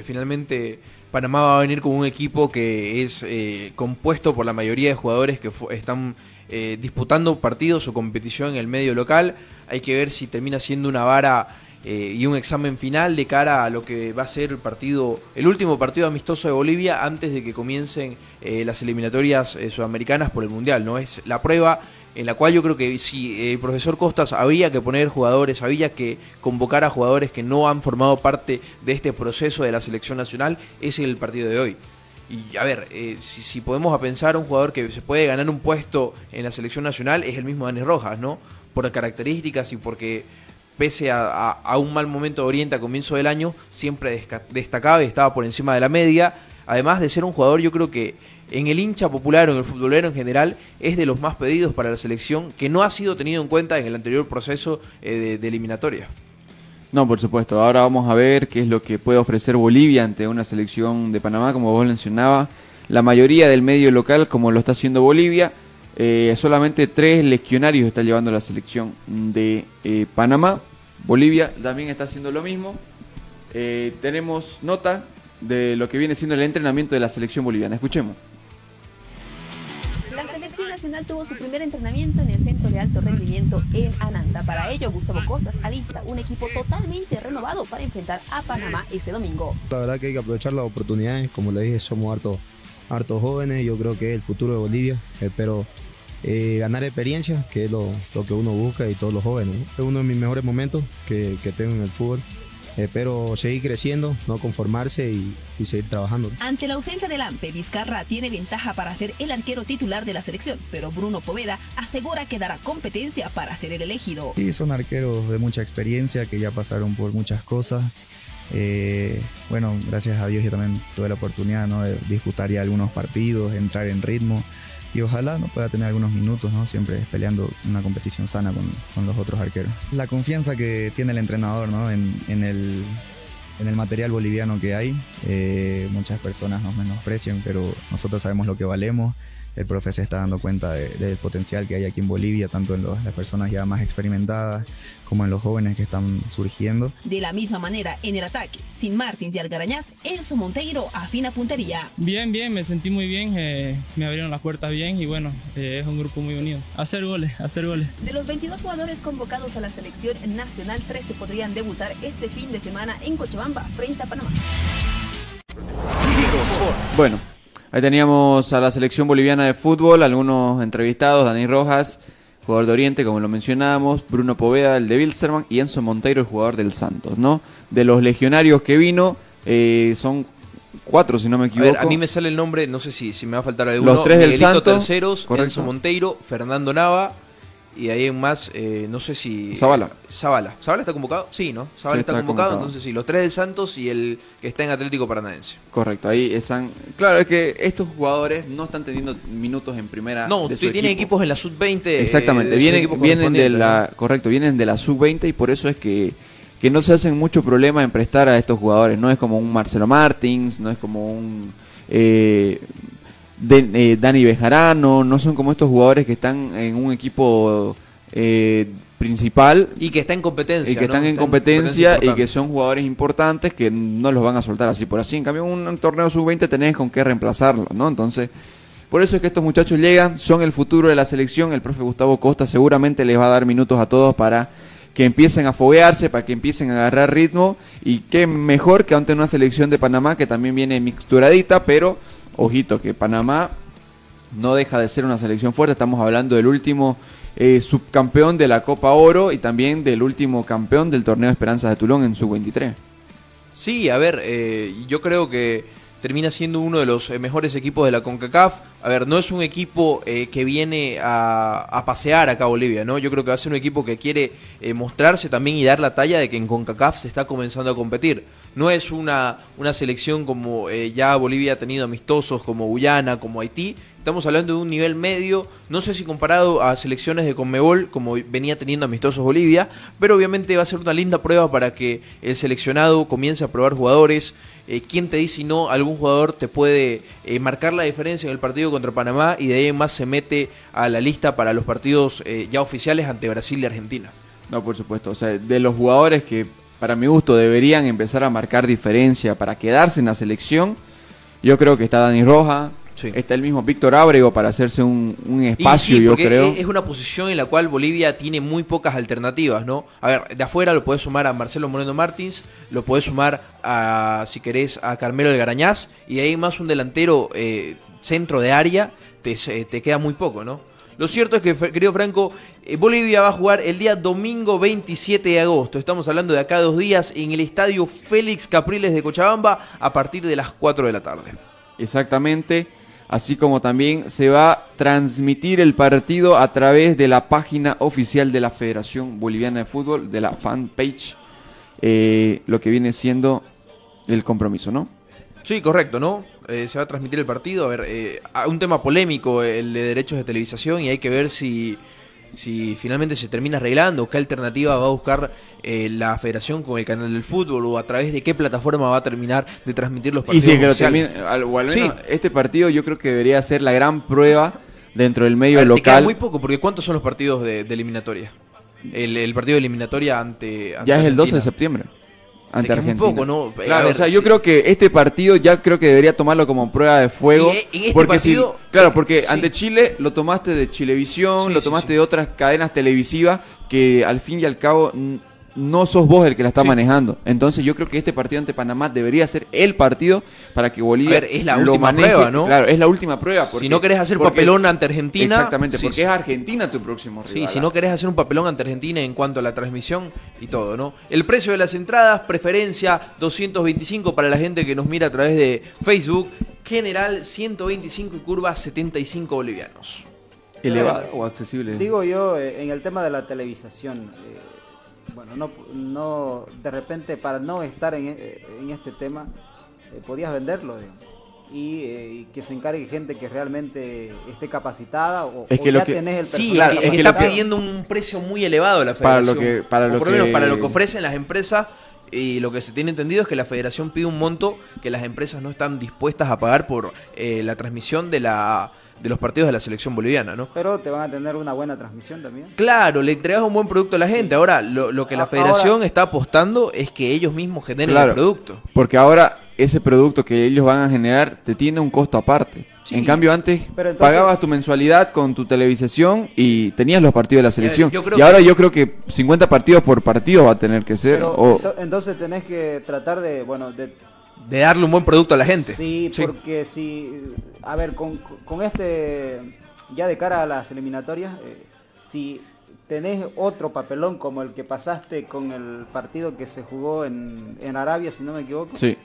finalmente Panamá va a venir con un equipo que es compuesto por la mayoría de jugadores que están disputando partidos o competición en el medio local. Hay que ver si termina siendo una vara eh, y un examen final de cara a lo que va a ser el partido, el último partido amistoso de Bolivia antes de que comiencen eh, las eliminatorias eh, sudamericanas por el Mundial. No es la prueba en la cual yo creo que si el profesor Costas había que poner jugadores, había que convocar a jugadores que no han formado parte de este proceso de la selección nacional, es el partido de hoy. Y a ver, si, si, podemos pensar un jugador que se puede ganar un puesto en la selección nacional, es el mismo Dani Rojas, ¿no? Por características y porque pese a, un mal momento de Oriente a comienzo del año, siempre destacaba y estaba por encima de la media. Además de ser un jugador, yo creo que en el hincha popular o en el futbolero en general es de los más pedidos para la selección, que no ha sido tenido en cuenta en el anterior proceso eh, de, eliminatoria. No, por supuesto. Ahora vamos a ver qué es lo que puede ofrecer Bolivia ante una selección de Panamá, como vos mencionabas. La mayoría del medio local, como lo está haciendo Bolivia, eh, solamente tres legionarios está llevando la selección de eh, Panamá. Bolivia también está haciendo lo mismo. tenemos nota de lo que viene siendo el entrenamiento de la selección boliviana. Escuchemos. La selección nacional tuvo su primer entrenamiento en el centro de alto rendimiento en Ananda. Para ello, Gustavo Costas alista un equipo totalmente renovado para enfrentar a Panamá este domingo. La verdad que hay que aprovechar las oportunidades. Como le dije, somos hartos, hartos jóvenes. Yo creo que es el futuro de Bolivia. Espero eh, ganar experiencia, que es lo, que uno busca y todos los jóvenes. Es uno de mis mejores momentos que, que tengo en el fútbol. Espero seguir creciendo, no conformarse y, seguir trabajando. Ante la ausencia del AMPE, Vizcarra tiene ventaja para ser el arquero titular de la selección, pero Bruno Poveda asegura que dará competencia para ser el elegido. Sí, son arqueros de mucha experiencia que ya pasaron por muchas cosas. Eh, bueno, gracias a Dios yo también tuve la oportunidad de disputar ya algunos partidos, entrar en ritmo y ojalá no pueda tener algunos minutos, ¿no? siempre peleando una competición sana con, los otros arqueros. La confianza que tiene el entrenador ¿no? en, el, en el material boliviano que hay, eh, muchas personas nos menosprecian, pero nosotros sabemos lo que valemos el profe se está dando cuenta del potencial que hay aquí en Bolivia, tanto en las personas ya más experimentadas como en los jóvenes que están surgiendo. De la misma manera, en el ataque, sin Martins y Algarañaz, Enzo Monteiro afina puntería. Bien, bien, me sentí muy bien, eh, me abrieron las puertas bien y bueno, eh, es un grupo muy unido. Hacer goles, hacer goles. De los 22 jugadores convocados a la selección nacional, 13 podrían debutar este fin de semana en Cochabamba frente a Panamá. Bueno, Ahí teníamos a la selección boliviana de fútbol, algunos entrevistados, Dani Rojas, jugador de Oriente, como lo mencionábamos, Bruno Poveda, el de Wilstermann, y Enzo Monteiro, el jugador del Santos, ¿no? De los legionarios que vino, eh, son cuatro, si no me equivoco. A, mí me sale el nombre, no sé si, si me va a faltar alguno. Los tres del Santos. Terceros, Enzo Monteiro, Fernando Nava, y ahí en más, eh, no sé si. Zabala. Zabala. ¿Zabala está convocado? Sí, ¿no? Zabala está, convocado, entonces sí, los tres del Santos y el que está en Atlético Paranaense. Correcto, ahí están. Claro, es que estos jugadores no están teniendo minutos en primera. No, tienen equipos en la sub-20. Eh, Exactamente, vienen, vienen de la. Correcto, vienen de la sub-20 y por eso es que, que no se hacen mucho problema en prestar a estos jugadores. No es como un Marcelo Martins, no es como un. Eh, de, eh, Dani Bejarano, no son como estos jugadores que están en un equipo eh, principal. Y que está en competencia. Y que están en competencia, y que son jugadores importantes que no los van a soltar así por así. En cambio, un, un torneo sub-20 tenés con qué reemplazarlo, ¿no? Entonces, por eso es que estos muchachos llegan, son el futuro de la selección. El profe Gustavo Costa seguramente les va a dar minutos a todos para que empiecen a foguearse, para que empiecen a agarrar ritmo. Y qué mejor que ante una selección de Panamá que también viene mixturadita, pero ojito que Panamá no deja de ser una selección fuerte. Estamos hablando del último eh, subcampeón de la Copa Oro y también del último campeón del torneo Esperanzas de Tulón en sub-23. Sí, a ver, eh, yo creo que termina siendo uno de los eh, mejores equipos de la CONCACAF. A ver, no es un equipo que viene a, pasear acá a Bolivia, ¿no? Yo creo que va a ser un equipo que quiere mostrarse también y dar la talla de que en CONCACAF se está comenzando a competir. No es una, una selección como eh, ya Bolivia ha tenido amistosos como Guyana, como Haití. Estamos hablando de un nivel medio, no sé si comparado a selecciones de Conmebol, como venía teniendo amistosos Bolivia, pero obviamente va a ser una linda prueba para que el seleccionado comience a probar jugadores. Eh, ¿Quién te dice si no algún jugador te puede eh, marcar la diferencia en el partido contra Panamá y de ahí más se mete a la lista para los partidos ya oficiales ante Brasil y Argentina? No, por supuesto. O sea, de los jugadores que para mi gusto, deberían empezar a marcar diferencia para quedarse en la selección. Yo creo que está Dani Roja, está el mismo Víctor Ábrego para hacerse un, espacio, yo creo. Es una posición en la cual Bolivia tiene muy pocas alternativas, ¿no? A ver, de afuera lo puedes sumar a Marcelo Moreno Martins, lo puedes sumar a, si querés, a Carmelo Garañaz, y de ahí más un delantero eh, centro de área, te, te queda muy poco, ¿no? Lo cierto es que, querido Franco, eh, Bolivia va a jugar el día domingo 27 de agosto. Estamos hablando de acá dos días en el estadio Félix Capriles de Cochabamba a partir de las 4 de la tarde. Exactamente. Así como también se va transmitir el partido a través de la página oficial de la Federación Boliviana de Fútbol, de la fanpage, eh, lo que viene siendo el compromiso, ¿no? Sí, correcto, ¿no? Eh, se va a transmitir el partido. A ver, eh, un tema polémico, el de derechos de televisación, y hay que ver si, si finalmente se termina arreglando, qué alternativa va a buscar eh, la federación con el canal del fútbol o a través de qué plataforma va a terminar de transmitir los partidos. Y si que lo termine, al, o al menos este partido yo creo que debería ser la gran prueba dentro del medio ver, local. Te queda muy poco, porque ¿cuántos son los partidos de, de eliminatoria? El, el, partido de eliminatoria ante, ante Ya es el 12 de septiembre ante Argentina. Poco, ¿no? Claro, o sea, yo creo que este partido ya creo que debería tomarlo como prueba de fuego. Y, este porque partido, claro, porque ante Chile lo tomaste de Chilevisión, lo tomaste de otras cadenas televisivas que al fin y al cabo no sos vos el que la está manejando. Entonces yo creo que este partido ante Panamá debería ser el partido para que Bolivia es la última prueba, ¿no? Claro, es la última prueba. si no querés hacer papelón ante Argentina... Exactamente, porque es Argentina tu próximo rival. Sí, si no querés hacer un papelón ante Argentina en cuanto a la transmisión y todo, ¿no? El precio de las entradas, preferencia 225 para la gente que nos mira a través de Facebook, general 125 y curva 75 bolivianos. ¿Elevado o accesible? Digo yo, eh, en el tema de la televisación... Eh, bueno, no, no, de repente para no estar en, eh, en este tema, eh, podías venderlo, digamos. Y, eh, y, que se encargue gente que realmente esté capacitada o, es que o ya que, tenés el Sí, es que, es que está pidiendo un precio muy elevado la federación. Para lo que, para lo por lo menos que... para lo que ofrecen las empresas y lo que se tiene entendido es que la federación pide un monto que las empresas no están dispuestas a pagar por eh, la transmisión de la de los partidos de la selección boliviana, ¿no? Pero te van a tener una buena transmisión también. Claro, le entregas un buen producto a la gente. Ahora, lo, lo que la federación ahora, está apostando es que ellos mismos generen claro, el producto. Porque ahora ese producto que ellos van a generar te tiene un costo aparte. Sí. En cambio, antes entonces, pagabas tu mensualidad con tu televisación y tenías los partidos de la selección. Y ahora que... yo creo que 50 partidos por partido va a tener que ser. Pero, o... Entonces tenés que tratar de, bueno, de de darle un buen producto a la gente. Sí, sí. porque si, a ver, con, con, este, ya de cara a las eliminatorias, eh, si tenés otro papelón como el que pasaste con el partido que se jugó en, en Arabia, si no me equivoco, sí.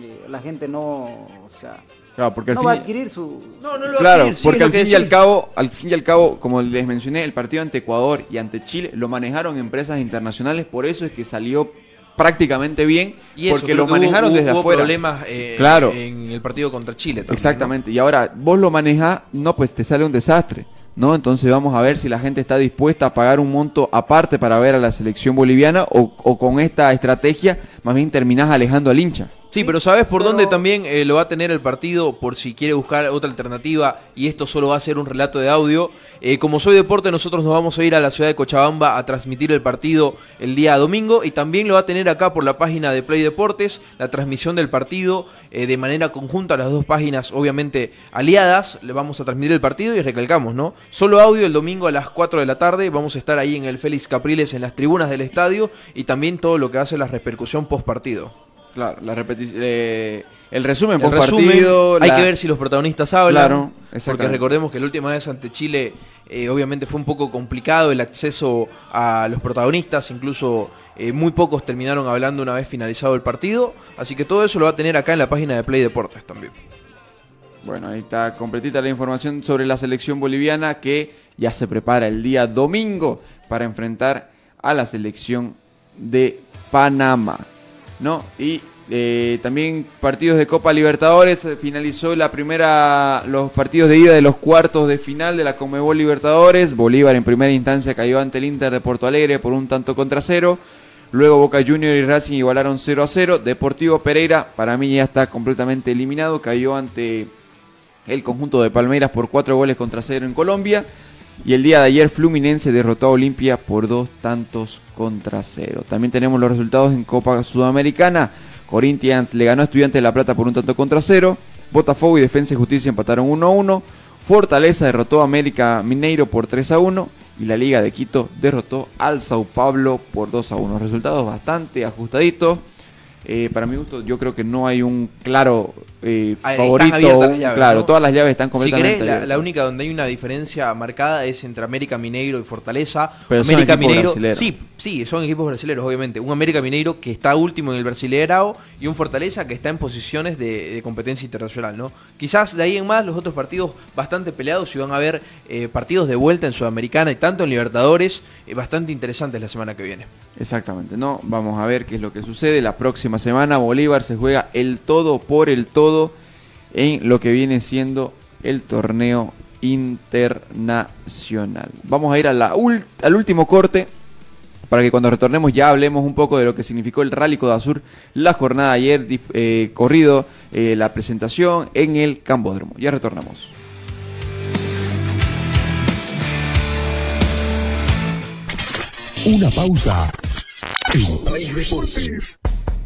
eh, la gente no, o sea, Claro, porque no al va a fin, adquirir su... No, no lo claro, adquirir, sí, porque al fin y al cabo, al fin y al cabo, como les mencioné, el partido ante Ecuador y ante Chile lo manejaron empresas internacionales, por eso es que salió prácticamente bien y eso, porque lo manejaron hubo, desde hubo afuera. problemas eh, Claro. en el partido contra Chile. También, Exactamente. Y ahora vos lo manejas, no, pues te sale un desastre. ¿no? Entonces vamos a ver si la gente está dispuesta a pagar un monto aparte para ver a la selección boliviana o, o con esta estrategia más bien terminás alejando al hincha. Sí, pero ¿sabes por pero... dónde también eh, lo va a tener el partido? Por si quiere buscar otra alternativa y esto solo va a ser un relato de audio. Eh, como soy deporte, nosotros nos vamos a ir a la ciudad de Cochabamba a transmitir el partido el día domingo y también lo va a tener acá por la página de Play Deportes, la transmisión del partido eh, de manera conjunta, las dos páginas obviamente aliadas. Le vamos a transmitir el partido y recalcamos, ¿no? Solo audio el domingo a las 4 de la tarde. Vamos a estar ahí en el Félix Capriles en las tribunas del estadio y también todo lo que hace la repercusión post partido. Claro, la repetición. Eh, el resumen el por partido. Hay la... que ver si los protagonistas hablan. Claro, porque recordemos que la última vez ante Chile, eh, obviamente fue un poco complicado el acceso a los protagonistas. Incluso eh, muy pocos terminaron hablando una vez finalizado el partido. Así que todo eso lo va a tener acá en la página de Play Deportes también. Bueno, ahí está completita la información sobre la selección boliviana que ya se prepara el día domingo para enfrentar a la selección de Panamá. ¿No? Y eh, también partidos de Copa Libertadores, finalizó la primera, los partidos de ida de los cuartos de final de la Comebol Libertadores. Bolívar en primera instancia cayó ante el Inter de Porto Alegre por un tanto contra cero. Luego Boca Junior y Racing igualaron 0 a 0. Deportivo Pereira, para mí ya está completamente eliminado, cayó ante el conjunto de Palmeiras por 4 goles contra 0 en Colombia. Y el día de ayer Fluminense derrotó a Olimpia por dos tantos contra cero. También tenemos los resultados en Copa Sudamericana. Corinthians le ganó a Estudiantes de La Plata por un tanto contra cero. Botafogo y Defensa y Justicia empataron 1 a 1. Fortaleza derrotó a América Mineiro por 3 a 1. Y la Liga de Quito derrotó al Sao Paulo por 2 a 1. Resultados bastante ajustaditos. Eh, para mi gusto, yo creo que no hay un claro eh, Ah, favorito. llaves, claro, ¿no? todas las llaves están Si completamente querés, la, abiertas. la única donde hay una diferencia marcada es entre América Mineiro y Fortaleza. Pero son América equipos Mineiro, brasileros. sí, sí, son equipos brasileños, obviamente. Un América Mineiro que está último en el Brasileirao y un Fortaleza que está en posiciones de, de competencia internacional, ¿no? Quizás de ahí en más los otros partidos bastante peleados y van a haber eh, partidos de vuelta en Sudamericana y tanto en Libertadores eh, bastante interesantes la semana que viene. Exactamente, ¿no? Vamos a ver qué es lo que sucede. La próxima semana Bolívar se juega el todo por el todo en lo que viene siendo el torneo internacional. Vamos a ir al último corte para que cuando retornemos ya hablemos un poco de lo que significó el Rally Codasur la jornada ayer, eh, corrido, eh, la presentación en el Cambódromo. Ya retornamos. Una pausa. En Play Deportes.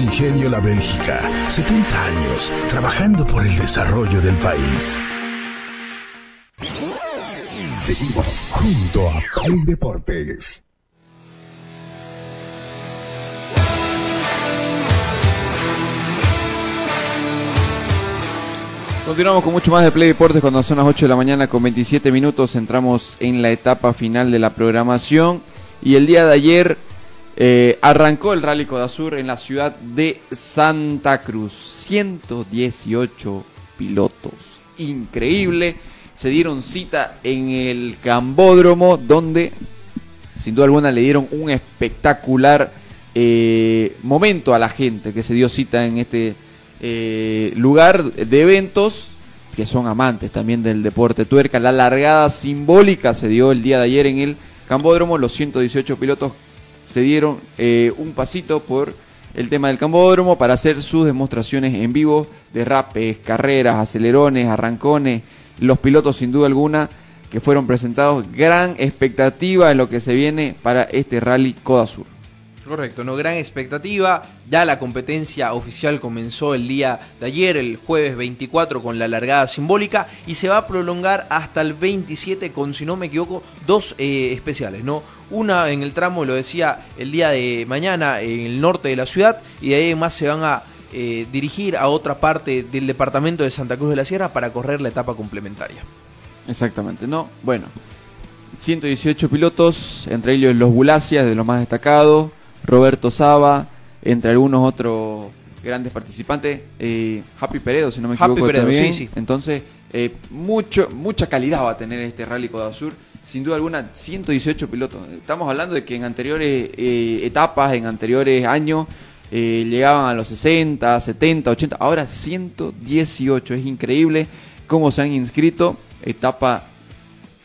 Ingenio La Bélgica, 70 años trabajando por el desarrollo del país. Seguimos junto a Play Deportes. Continuamos con mucho más de Play Deportes cuando son las 8 de la mañana con 27 minutos. Entramos en la etapa final de la programación. Y el día de ayer eh, arrancó el Rally Codasur en la ciudad de Santa Cruz. 118 pilotos. Increíble. Se dieron cita en el Cambódromo donde sin duda alguna le dieron un espectacular eh, momento a la gente que se dio cita en este eh, lugar de eventos que son amantes también del deporte tuerca. La largada simbólica se dio el día de ayer en el Cambódromo. Los 118 pilotos se dieron eh, un pasito por el tema del Cambódromo para hacer sus demostraciones en vivo de rapes, carreras, acelerones, arrancones. Los pilotos sin duda alguna que fueron presentados. Gran expectativa en lo que se viene para este rally Codasur. Correcto, no gran expectativa. Ya la competencia oficial comenzó el día de ayer, el jueves 24, con la largada simbólica y se va a prolongar hasta el 27 con, si no me equivoco, dos eh, especiales, ¿no? Una en el tramo, lo decía, el día de mañana en el norte de la ciudad y de ahí en más se van a eh, dirigir a otra parte del departamento de Santa Cruz de la Sierra para correr la etapa complementaria. Exactamente, ¿no? Bueno, 118 pilotos, entre ellos los Bulacias, de los más destacados, Roberto Saba, entre algunos otros grandes participantes, eh, Happy Peredo, si no me Happy equivoco Peredo, también. sí, sí. Entonces, eh, mucho, mucha calidad va a tener este Rally Codasur. Sin duda alguna, 118 pilotos. Estamos hablando de que en anteriores eh, etapas, en anteriores años, eh, llegaban a los 60, 70, 80. Ahora 118. Es increíble cómo se han inscrito. Etapa,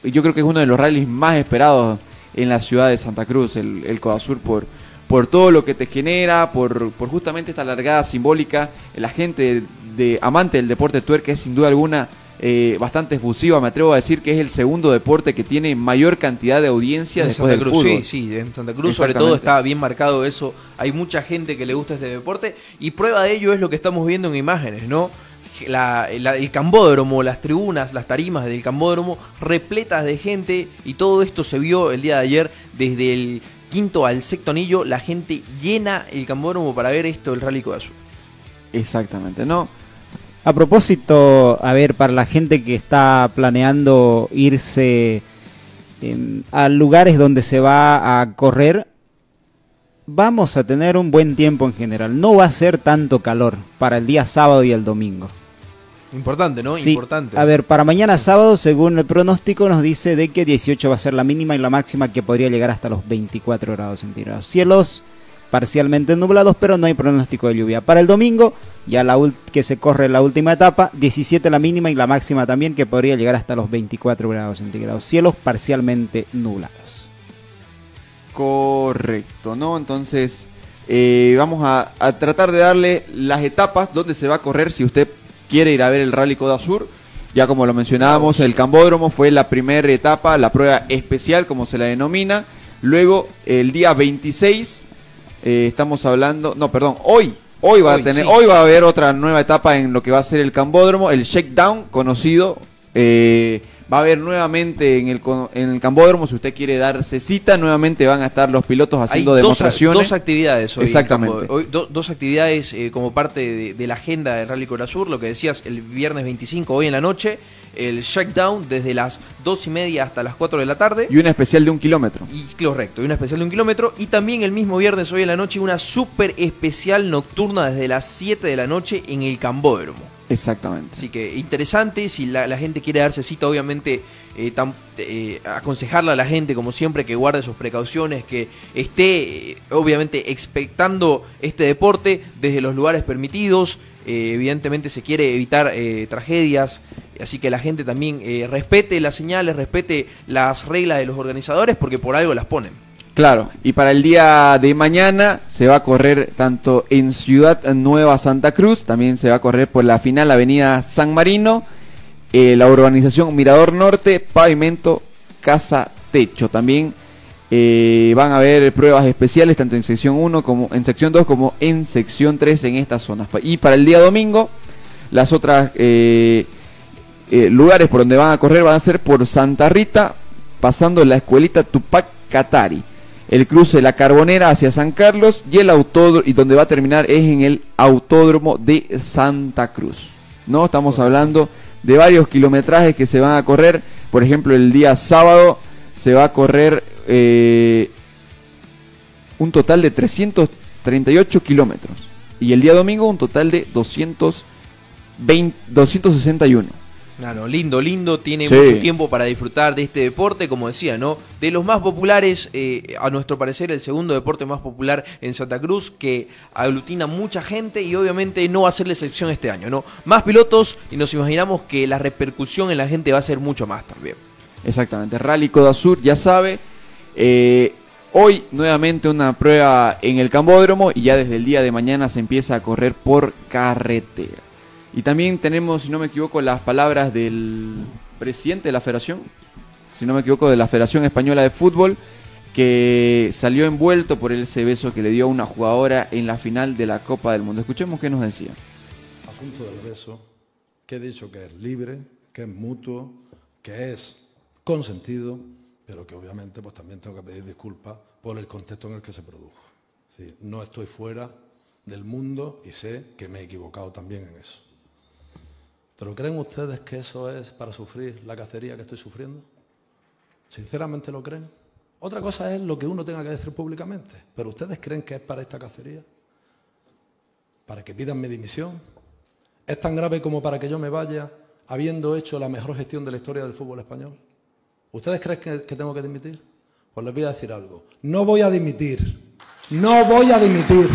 yo creo que es uno de los rallies más esperados en la ciudad de Santa Cruz, el, el Codasur, por, por todo lo que te genera, por, por justamente esta largada simbólica. La gente de, amante del deporte tuerca es sin duda alguna eh, bastante efusiva. Me atrevo a decir que es el segundo deporte que tiene mayor cantidad de audiencia En después Santa del Cruz, fútbol. sí, sí, en Santa Cruz sobre todo está bien marcado eso. Hay mucha gente que le gusta este deporte y prueba de ello es lo que estamos viendo en imágenes, ¿no? La- la- el cambódromo, las tribunas, las tarimas del cambódromo repletas de gente y todo esto se vio el día de ayer desde el quinto al sexto anillo, la gente llena el cambódromo para ver esto del Rally Codazur. Exactamente, ¿no? A propósito, a ver, para la gente que está planeando irse em, a lugares donde se va a correr, vamos a tener un buen tiempo en general. No va a ser tanto calor para el día sábado y el domingo. Importante, ¿no? Sí, Importante. A ver, para mañana sábado, según el pronóstico, nos dice de que 18 va a ser la mínima y la máxima que podría llegar hasta los 24 grados centígrados. Cielos parcialmente nublados, pero no hay pronóstico de lluvia. Para el domingo, ya la que se corre la última etapa, 17 la mínima y la máxima también que podría llegar hasta los 24 grados centígrados. Cielos parcialmente nublados. Correcto, ¿no? Entonces, eh, vamos a, a tratar de darle las etapas donde se va a correr si usted quiere ir a ver el Rally Coda Sur. Ya como lo mencionábamos, el Cambódromo fue la primera etapa, la prueba especial, como se la denomina. Luego, el día 26, eh, estamos hablando, no, perdón, hoy. Hoy va Hoy, a tener, sí. hoy va a haber otra nueva etapa en lo que va a ser el Cambódromo, el Shakedown, conocido. eh, va a haber nuevamente en el, en el Cambódromo, si usted quiere darse cita, nuevamente van a estar los pilotos haciendo demostraciones. dos actividades hoy. Exactamente. Como- hoy do- dos actividades eh, como parte de, de la agenda del Rally Cora Sur. Lo que decías, el viernes 25, hoy en la noche, el Shakedown desde las 2 y media hasta las 4 de la tarde. Y una especial de un kilómetro. Y correcto, y una especial de un kilómetro. Y también el mismo viernes, hoy en la noche, una súper especial nocturna desde las 7 de la noche en el Cambódromo. Exactamente. Así que interesante, si la, la gente quiere darse cita, obviamente eh, eh, aconsejarle a la gente, como siempre, que guarde sus precauciones, que esté, eh, obviamente, expectando este deporte desde los lugares permitidos. Eh, evidentemente se quiere evitar tragedias, así que la gente también respete las señales, respete las reglas de los organizadores, porque por algo las ponen. Claro, y para el día de mañana se va a correr tanto en Ciudad Nueva Santa Cruz, también se va a correr por la final Avenida San Marino, eh, la urbanización Mirador Norte, Pavimento, Casa Techo. También eh, van a haber pruebas especiales tanto en sección 1 como en sección 2 como en sección 3 en estas zonas. Y para el día domingo, las otras eh, eh, lugares por donde van a correr van a ser por Santa Rita, pasando la escuelita Tupac Katari, el cruce de la Carbonera hacia San Carlos y el autódromo y donde va a terminar es en el autódromo de Santa Cruz. No, estamos hablando de varios kilometrajes que se van a correr. Por ejemplo, el día sábado se va a correr eh, un total de 338 kilómetros y el día domingo un total de 220, 261. Claro, lindo, lindo, tiene Sí. mucho tiempo para disfrutar de este deporte, como decía, ¿no? De los más populares, eh, a nuestro parecer, el segundo deporte más popular en Santa Cruz, que aglutina mucha gente y obviamente no va a ser la excepción este año, ¿no? Más pilotos y nos imaginamos que la repercusión en la gente va a ser mucho más también. Exactamente, Rally Coda Sur, ya sabe. eh, hoy nuevamente una prueba en el Cambódromo y ya desde el día de mañana se empieza a correr por carretera. Y también tenemos, si no me equivoco, las palabras del presidente de la federación, si no me equivoco, de la Federación Española de Fútbol, que salió envuelto por ese beso que le dio a una jugadora en la final de la Copa del Mundo. Escuchemos qué nos decía. asunto del beso, que he dicho que es libre, que es mutuo, que es consentido, pero que obviamente pues también tengo que pedir disculpas por el contexto en el que se produjo. Sí, no estoy fuera del mundo y sé que me he equivocado también en eso. ¿Pero creen ustedes que eso es para sufrir la cacería que estoy sufriendo? ¿Sinceramente lo creen? Otra cosa es lo que uno tenga que decir públicamente, pero ¿ustedes creen que es para esta cacería? ¿Para que pidan mi dimisión? ¿Es tan grave como para que yo me vaya habiendo hecho la mejor gestión de la historia del fútbol español? ¿Ustedes creen que, que tengo que dimitir? Pues les voy a decir algo. No voy a dimitir. No voy a dimitir.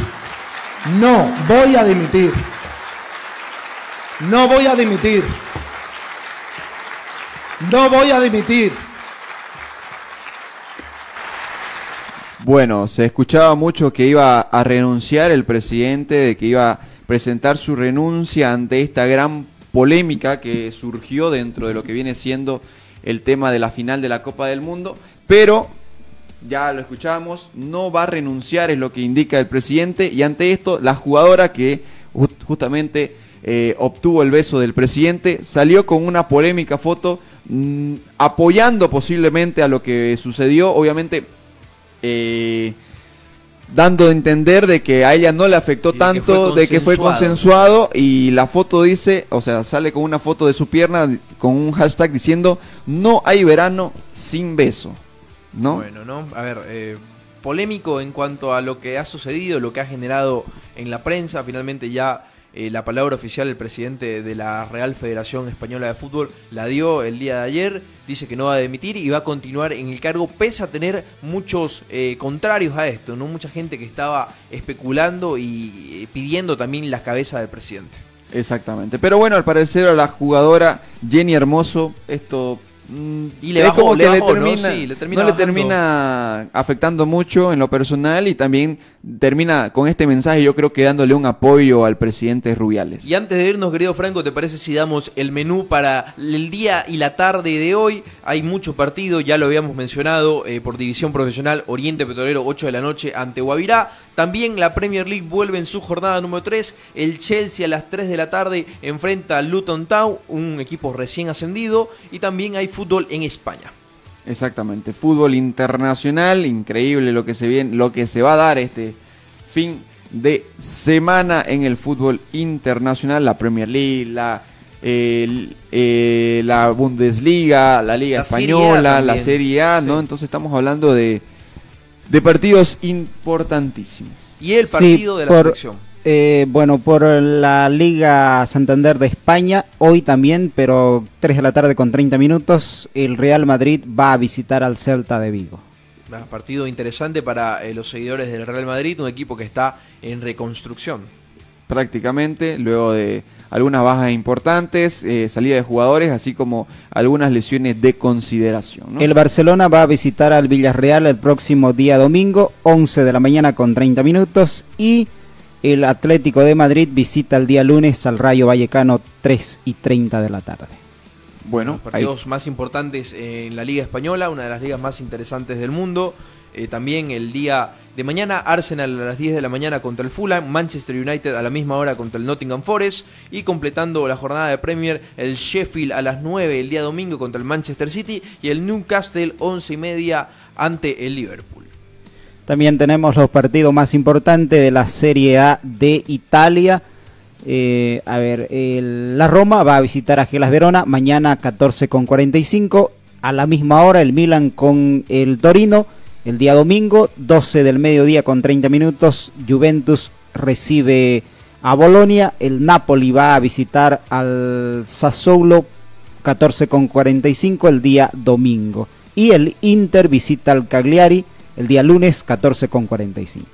No voy a dimitir. No voy a dimitir. No voy a dimitir. Bueno, se escuchaba mucho que iba a renunciar el presidente, de que iba a presentar su renuncia ante esta gran polémica que surgió dentro de lo que viene siendo el tema de la final de la Copa del Mundo, pero ya lo escuchamos, no va a renunciar, es lo que indica el presidente, y ante esto la jugadora que ju- justamente eh, obtuvo el beso del presidente salió con una polémica foto mm, apoyando posiblemente a lo que sucedió, obviamente eh, dando a entender de que a ella no le afectó que tanto, de que fue consensuado. consensuado y la foto dice, o sea, sale con una foto de su pierna con un hashtag diciendo no hay verano sin beso, ¿no? Bueno, ¿no? A ver, eh, polémico en cuanto a lo que ha sucedido, lo que ha generado en la prensa. Finalmente ya eh, la palabra oficial del presidente de la Real Federación Española de Fútbol la dio el día de ayer. Dice que no va a demitir y va a continuar en el cargo, pese a tener muchos eh, contrarios a esto, ¿no? Mucha gente que estaba especulando y eh, pidiendo también la cabeza del presidente. Exactamente. Pero bueno, al parecer a la jugadora Jenny Hermoso, esto Y le bajó, como le que bajó, ¿no? termina, Sí, le termina no le termina afectando mucho en lo personal y también termina con este mensaje yo creo que dándole un apoyo al presidente Rubiales. Y antes de irnos, querido Franco, ¿te parece si damos el menú para el día y la tarde de hoy? Hay mucho partido, ya lo habíamos mencionado, eh, por división profesional, Oriente Petrolero, 8 de la noche ante Guavirá. También la Premier League vuelve en su jornada número 3. El Chelsea a las 3 de la tarde enfrenta a Luton Town, un equipo recién ascendido. Y también hay fútbol en España. Exactamente, fútbol internacional, increíble lo que se viene, lo que se va a dar este fin de semana en el fútbol internacional, la Premier League, la eh, la Bundesliga, la Liga La Serie A Española, la. Serie A, ¿no? Entonces estamos hablando de, de partidos importantísimos. Y el Sí, partido de la por- selección. eh, bueno, por la Liga Santander de España, hoy también, pero 3 de la tarde con 30 minutos, el Real Madrid va a visitar al Celta de Vigo. Ah, Partido interesante para eh, los seguidores del Real Madrid, un equipo que está en reconstrucción. Prácticamente, luego de algunas bajas importantes, eh, salida de jugadores, así como algunas lesiones de consideración. ¿no? El Barcelona va a visitar al Villarreal el próximo día domingo, 11 de la mañana con 30 minutos, y el Atlético de Madrid visita el día lunes al Rayo Vallecano 3 y 30 de la tarde. Bueno, Los partidos más importantes en la Liga Española, una de las ligas más interesantes del mundo. Eh, también el día de mañana, Arsenal a las 10 de la mañana contra el Fulham, Manchester United a la misma hora contra el Nottingham Forest y completando la jornada de Premier, el Sheffield a las 9 el día domingo contra el Manchester City y el Newcastle 11 y media ante el Liverpool. También tenemos los partidos más importantes de la Serie A de Italia. Eh, a ver, la Roma va a visitar a Gelas Verona mañana 14 con 45. A la misma hora el Milan con el Torino. El día domingo 12 del mediodía con 30 minutos. Juventus recibe a Bolonia. El Napoli va a visitar al Sassuolo 14 con 45 el día domingo. Y el Inter visita al Cagliari el día lunes 14 con 45.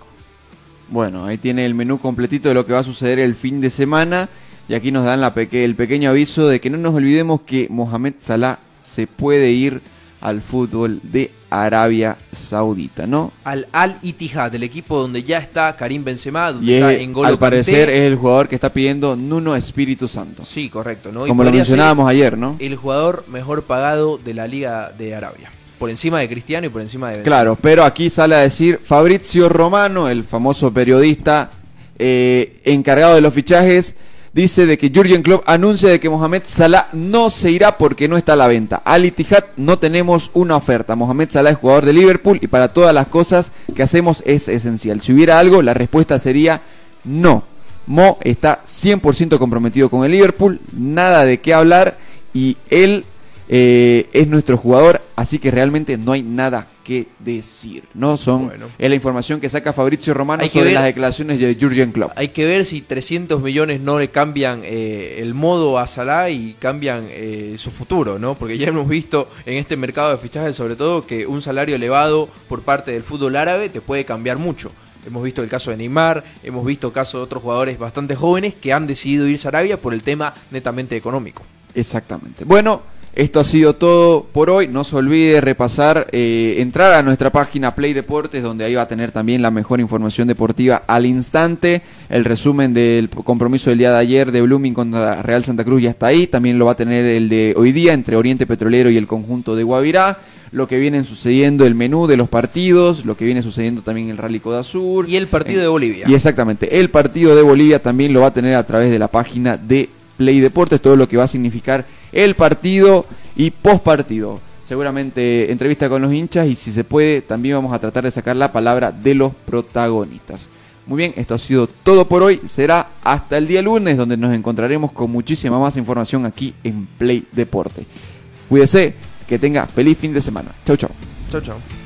Bueno, ahí tiene el menú completito de lo que va a suceder el fin de semana. Y aquí nos dan el pequeño aviso de que no nos olvidemos que Mohamed Salah se puede ir al fútbol de Arabia Saudita, ¿no? Al Al Ittihad, el equipo donde ya está Karim Benzema, donde Y está es, N'Golo al parecer Kanté. es el jugador que está pidiendo Nuno Espíritu Santo. Sí, correcto. ¿no? Y Como lo mencionábamos ayer, ¿no? El jugador mejor pagado de la Liga de Arabia. Por encima de Cristiano y por encima de Benzema. Claro, pero aquí sale a decir Fabrizio Romano, el famoso periodista eh, encargado de los fichajes, dice de que Jurgen Klopp anuncia de que Mohamed Salah no se irá porque no está a la venta. Al Ittihad no tenemos una oferta. Mohamed Salah es jugador de Liverpool y para todas las cosas que hacemos es esencial. Si hubiera algo, la respuesta sería no. Mo está 100% comprometido con el Liverpool, nada de qué hablar y él eh, es nuestro jugador, así que realmente no hay nada que decir. No son Bueno. es la información que saca Fabrizio Romano Hay sobre ver- las declaraciones de Jurgen Klopp. Hay que ver si 300 millones no le cambian eh, el modo a Salah y cambian eh, su futuro, ¿no? Porque ya hemos visto en este mercado de fichajes, sobre todo, que un salario elevado por parte del fútbol árabe te puede cambiar mucho. Hemos visto el caso de Neymar, hemos visto casos de otros jugadores bastante jóvenes que han decidido irse a Arabia por el tema netamente económico. Exactamente. Bueno, esto ha sido todo por hoy. No se olvide repasar, eh, entrar a nuestra página Play Deportes, donde ahí va a tener también la mejor información deportiva al instante. El resumen del compromiso del día de ayer de Blooming contra Real Santa Cruz ya está ahí. También lo va a tener el de hoy día entre Oriente Petrolero y el conjunto de Guavirá. Lo que viene sucediendo, el menú de los partidos, lo que viene sucediendo también el Rally Codasur. Y el partido de Bolivia. Y exactamente, el partido de Bolivia también lo va a tener a través de la página de Play Deportes, todo lo que va a significar el partido y post partido. Seguramente entrevista con los hinchas y si se puede también vamos a tratar de sacar la palabra de los protagonistas. Muy bien, esto ha sido todo por hoy. Será hasta el día lunes donde nos encontraremos con muchísima más información aquí en Play Deporte. Cuídese, que tenga feliz fin de semana. Chau, chau. Chau, chau.